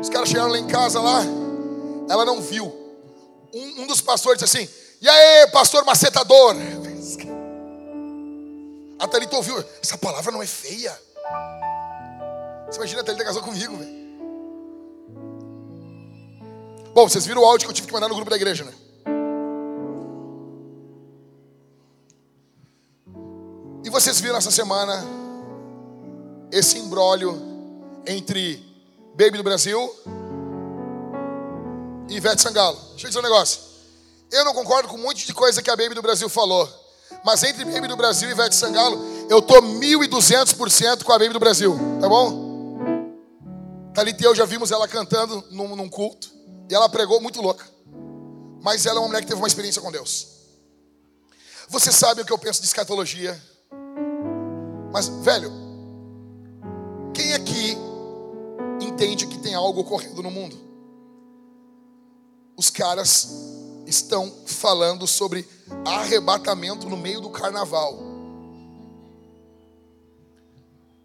os caras chegaram lá em casa lá, ela não viu. Um, um dos pastores disse assim: E aí, pastor macetador? A Thalita ouviu: Essa palavra não é feia. Você imagina a Thalita casou comigo, velho. Bom, vocês viram o áudio que eu tive que mandar no grupo da igreja, né? E vocês viram essa semana esse imbróglio entre Baby do Brasil e Ivete Sangalo. Deixa eu dizer um negócio. Eu não concordo com um monte de coisa que a Baby do Brasil falou. Mas entre Baby do Brasil e Ivete Sangalo, eu tô 1.200% com a Baby do Brasil. Tá bom? Thalita e eu já vimos ela cantando num, num culto. E ela pregou muito louca. Mas ela é uma mulher que teve uma experiência com Deus. Você sabe o que eu penso de escatologia. Mas, velho, quem aqui entende que tem algo ocorrendo no mundo? Os caras estão falando sobre arrebatamento no meio do carnaval.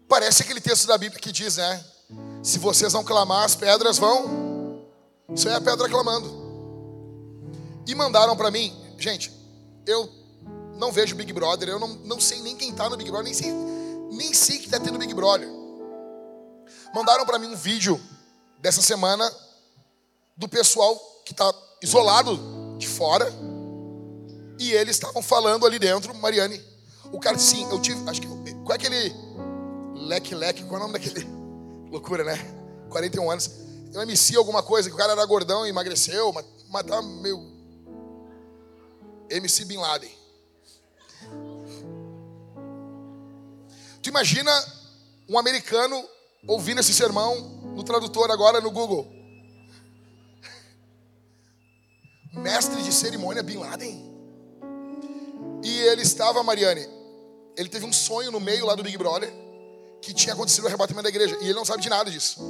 Parece aquele texto da Bíblia que diz, né? Se vocês não clamar, as pedras vão. Isso é a pedra clamando. E mandaram para mim, gente, eu não vejo Big Brother, eu não, não sei nem quem tá no Big Brother, nem sei, nem sei que tá tendo Big Brother. Mandaram para mim um vídeo dessa semana do pessoal que tá isolado de fora e eles estavam falando ali dentro, Mariane. O cara disse, sim, eu tive, acho que, qual é aquele leque leque, qual é o nome daquele? Loucura, né? 41 anos. Eu MC alguma coisa, que o cara era gordão e emagreceu, mas, mas tá meio. MC Bin Laden. Tu imagina um americano ouvindo esse sermão no tradutor agora no Google. Mestre de cerimônia Bin Laden. E ele estava, Mariane, ele teve um sonho no meio lá do Big Brother que tinha acontecido o arrebatamento da igreja. E ele não sabe de nada disso.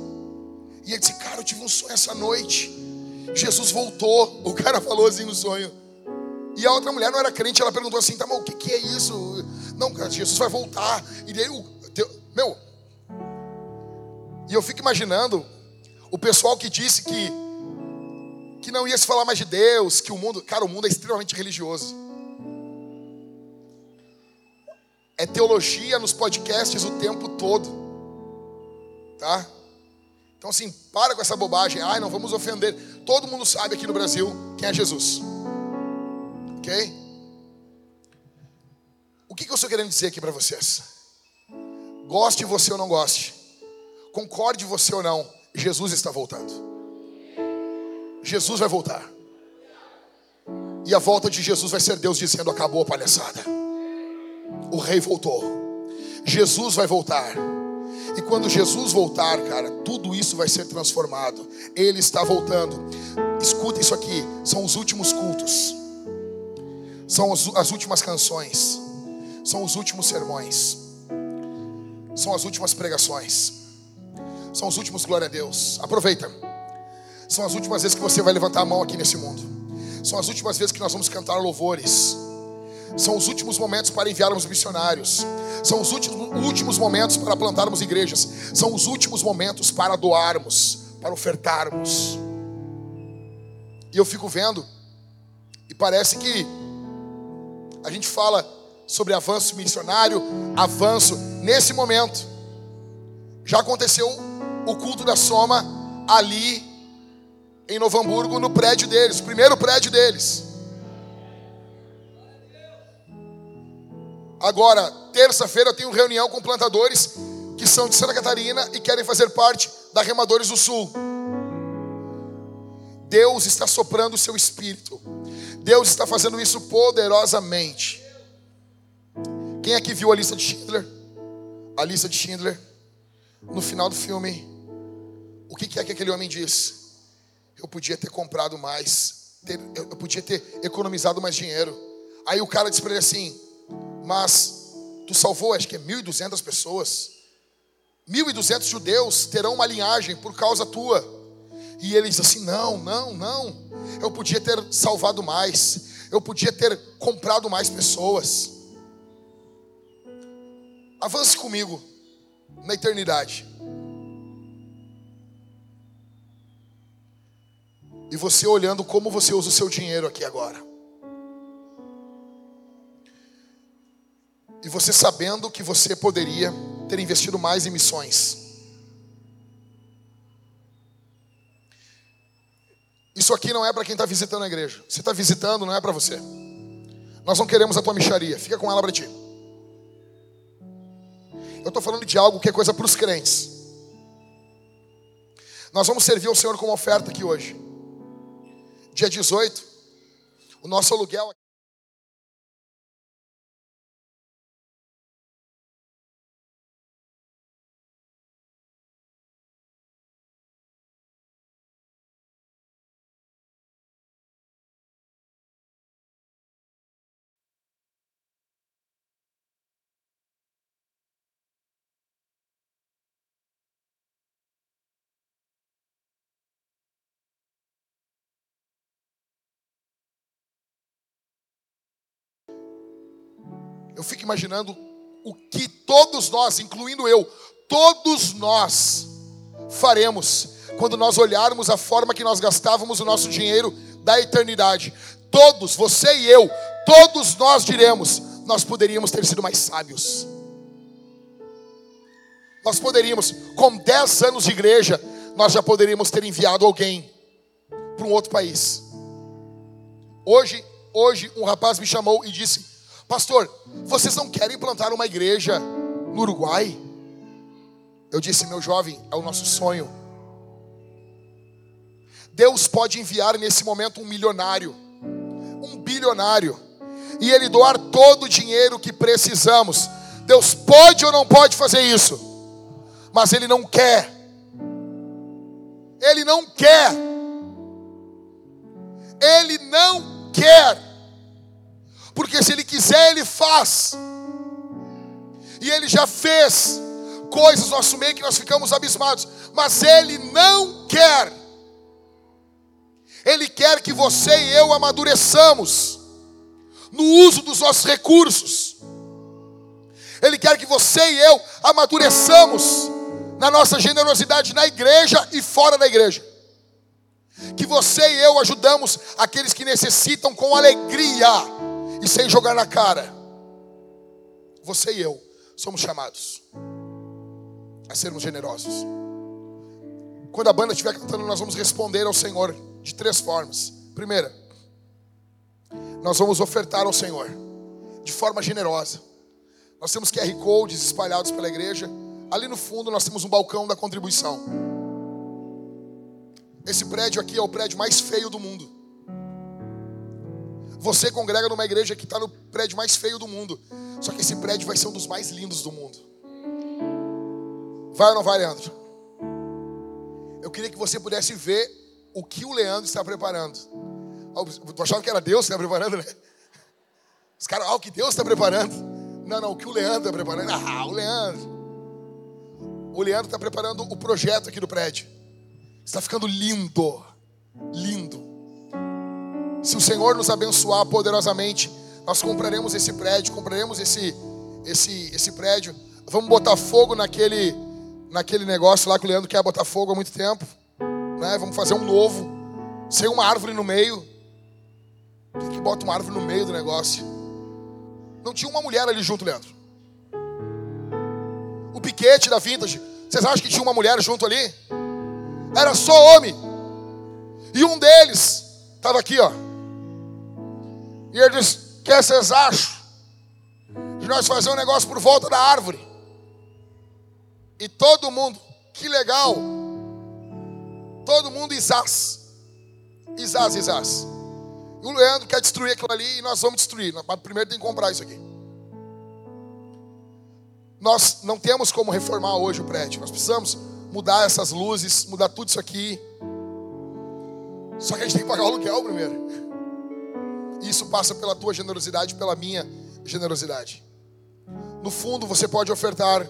E ele disse: Cara, eu tive um sonho essa noite. Jesus voltou. O cara falou assim no sonho. E a outra mulher não era crente. Ela perguntou assim: Tá, mas o que, que é isso? Não, cara, Jesus vai voltar. E daí, meu. E eu fico imaginando o pessoal que disse que, que não ia se falar mais de Deus, que o mundo. Cara, o mundo é extremamente religioso. É teologia nos podcasts o tempo todo. Tá? Então, assim, para com essa bobagem. Ai, não vamos ofender. Todo mundo sabe aqui no Brasil quem é Jesus. Ok? O que, que eu estou querendo dizer aqui para vocês? Goste você ou não goste, concorde você ou não, Jesus está voltando. Jesus vai voltar. E a volta de Jesus vai ser Deus dizendo: acabou a palhaçada o rei voltou. Jesus vai voltar. E quando Jesus voltar, cara, tudo isso vai ser transformado. Ele está voltando. Escuta isso aqui: são os últimos cultos, são as últimas canções, são os últimos sermões, são as últimas pregações, são os últimos glória a Deus. Aproveita, são as últimas vezes que você vai levantar a mão aqui nesse mundo, são as últimas vezes que nós vamos cantar louvores. São os últimos momentos para enviarmos missionários. São os últimos, últimos momentos para plantarmos igrejas. São os últimos momentos para doarmos, para ofertarmos. E eu fico vendo, e parece que a gente fala sobre avanço missionário, avanço nesse momento. Já aconteceu o culto da Soma ali em Novo Hamburgo, no prédio deles, o primeiro prédio deles. Agora, terça-feira eu tenho reunião com plantadores que são de Santa Catarina e querem fazer parte da Remadores do Sul. Deus está soprando o seu espírito. Deus está fazendo isso poderosamente. Quem aqui viu a lista de Schindler? A lista de Schindler. No final do filme, o que é que aquele homem diz? Eu podia ter comprado mais, eu podia ter economizado mais dinheiro. Aí o cara diz para ele assim: mas tu salvou, acho que é 1.200 pessoas. 1.200 judeus terão uma linhagem por causa tua. E ele diz assim: não, não, não. Eu podia ter salvado mais. Eu podia ter comprado mais pessoas. Avance comigo na eternidade. E você olhando como você usa o seu dinheiro aqui agora. E você sabendo que você poderia ter investido mais em missões. Isso aqui não é para quem está visitando a igreja. Se está visitando, não é para você. Nós não queremos a tua micharia. Fica com ela para ti. Eu estou falando de algo que é coisa para os crentes. Nós vamos servir ao Senhor como oferta aqui hoje. Dia 18, o nosso aluguel. Eu fico imaginando o que todos nós, incluindo eu, todos nós faremos quando nós olharmos a forma que nós gastávamos o nosso dinheiro da eternidade. Todos, você e eu, todos nós diremos: nós poderíamos ter sido mais sábios. Nós poderíamos, com 10 anos de igreja, nós já poderíamos ter enviado alguém para um outro país. Hoje, hoje um rapaz me chamou e disse: "Pastor, vocês não querem plantar uma igreja no Uruguai?" Eu disse: "Meu jovem, é o nosso sonho. Deus pode enviar nesse momento um milionário, um bilionário, e ele doar todo o dinheiro que precisamos. Deus pode ou não pode fazer isso? Mas ele não quer. Ele não quer. Ele não quer. Porque se ele quiser, ele faz. E ele já fez coisas no nosso meio que nós ficamos abismados. Mas ele não quer. Ele quer que você e eu amadureçamos no uso dos nossos recursos. Ele quer que você e eu amadureçamos na nossa generosidade na igreja e fora da igreja. Que você e eu ajudamos aqueles que necessitam com alegria e sem jogar na cara. Você e eu somos chamados a sermos generosos. Quando a banda estiver cantando, nós vamos responder ao Senhor de três formas. Primeira, nós vamos ofertar ao Senhor de forma generosa. Nós temos QR codes espalhados pela igreja. Ali no fundo nós temos um balcão da contribuição. Esse prédio aqui é o prédio mais feio do mundo. Você congrega numa igreja que está no prédio mais feio do mundo. Só que esse prédio vai ser um dos mais lindos do mundo. Vai ou não vai, Leandro? Eu queria que você pudesse ver o que o Leandro está preparando. Tu achava que era Deus que está preparando, né? Os caras, ah, o que Deus está preparando. Não, não, o que o Leandro está preparando. Ah, o Leandro. O Leandro está preparando o projeto aqui do prédio. Está ficando lindo. Lindo. Se o Senhor nos abençoar poderosamente, nós compraremos esse prédio, compraremos esse, esse, esse prédio. Vamos botar fogo naquele, naquele negócio lá que o Leandro quer botar fogo há muito tempo né? Vamos fazer um novo, sem uma árvore no meio. Por que, que bota uma árvore no meio do negócio? Não tinha uma mulher ali junto, Leandro. O piquete da Vintage, vocês acham que tinha uma mulher junto ali? Era só homem. E um deles estava aqui, ó. E ele disse: O que vocês acham? De nós fazer um negócio por volta da árvore. E todo mundo, que legal. Todo mundo Isás. Isás, Isás. E o Leandro quer destruir aquilo ali e nós vamos destruir. Mas primeiro tem que comprar isso aqui. Nós não temos como reformar hoje o prédio. Nós precisamos mudar essas luzes, mudar tudo isso aqui. Só que a gente tem que pagar o aluguel primeiro. Isso passa pela tua generosidade, pela minha generosidade. No fundo, você pode ofertar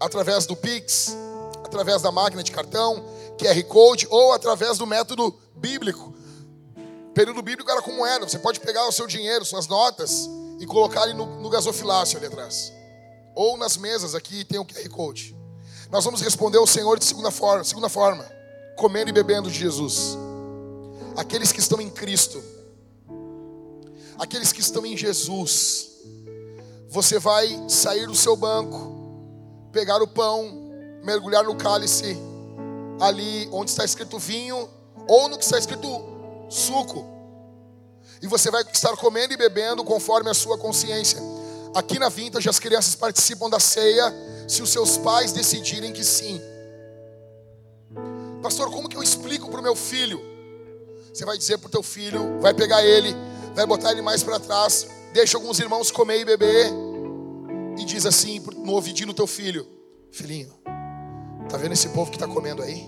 através do Pix, através da máquina de cartão, QR Code ou através do método bíblico. período bíblico era com moeda. Você pode pegar o seu dinheiro, suas notas e colocar ali no, no gasofilácio ali atrás. Ou nas mesas aqui tem o QR Code. Nós vamos responder ao Senhor de segunda forma, segunda forma, comendo e bebendo de Jesus. Aqueles que estão em Cristo, aqueles que estão em Jesus, você vai sair do seu banco, pegar o pão, mergulhar no cálice ali onde está escrito vinho ou no que está escrito suco. E você vai estar comendo e bebendo conforme a sua consciência. Aqui na Vintage as crianças participam da ceia se os seus pais decidirem que sim. Pastor, como que eu explico para o meu filho? Você vai dizer para o teu filho, vai pegar ele, vai botar ele mais para trás, deixa alguns irmãos comer e beber, e diz assim no ouvidinho do teu filho: Filhinho, Está vendo esse povo que está comendo aí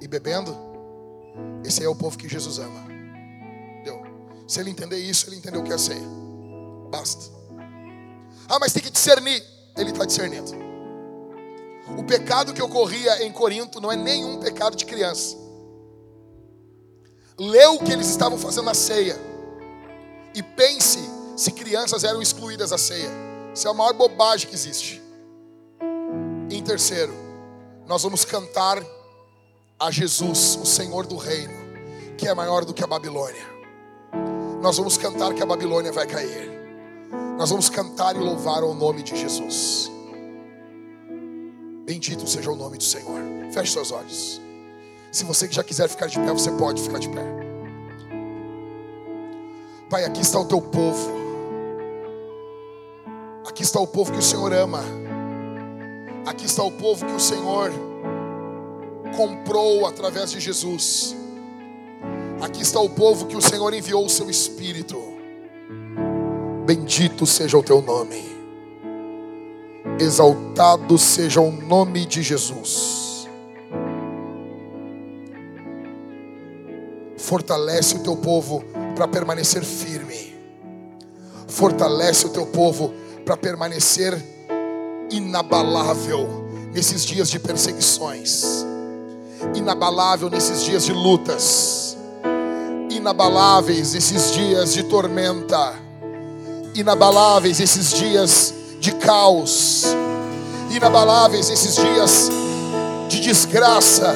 e bebendo? Esse aí é o povo que Jesus ama. Deu. Se ele entender isso, ele entendeu o que é ceia. Basta. Ah, mas tem que discernir. Ele está discernindo. O pecado que ocorria em Corinto não é nenhum pecado de criança. Lê o que eles estavam fazendo na ceia e pense se crianças eram excluídas da ceia. Isso é a maior bobagem que existe. Em terceiro, nós vamos cantar a Jesus, o Senhor do reino, que é maior do que a Babilônia. Nós vamos cantar que a Babilônia vai cair. Nós vamos cantar e louvar o nome de Jesus. Bendito seja o nome do Senhor. Feche seus olhos. Se você já quiser ficar de pé, você pode ficar de pé. Pai, aqui está o teu povo. Aqui está o povo que o Senhor ama. Aqui está o povo que o Senhor comprou através de Jesus. Aqui está o povo que o Senhor enviou o seu Espírito. Bendito seja o teu nome. Exaltado seja o nome de Jesus. Fortalece o teu povo para permanecer firme. Fortalece o teu povo para permanecer inabalável nesses dias de perseguições, inabalável nesses dias de lutas, inabaláveis esses dias de tormenta, inabaláveis esses dias de caos, inabaláveis esses dias de desgraça,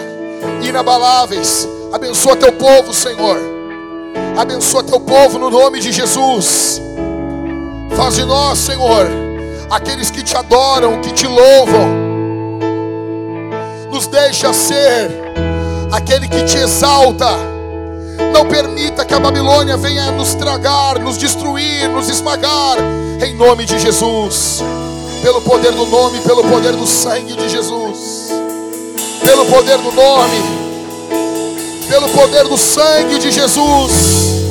inabaláveis. Abençoa teu povo, Senhor. Abençoa teu povo no nome de Jesus. Faz de nós, Senhor, aqueles que te adoram, que te louvam. Nos deixa ser aquele que te exalta. Não permita que a Babilônia venha nos tragar, nos destruir, nos esmagar. Em nome de Jesus. Pelo poder do nome, pelo poder do sangue de Jesus. Pelo poder do nome, pelo poder do sangue de Jesus.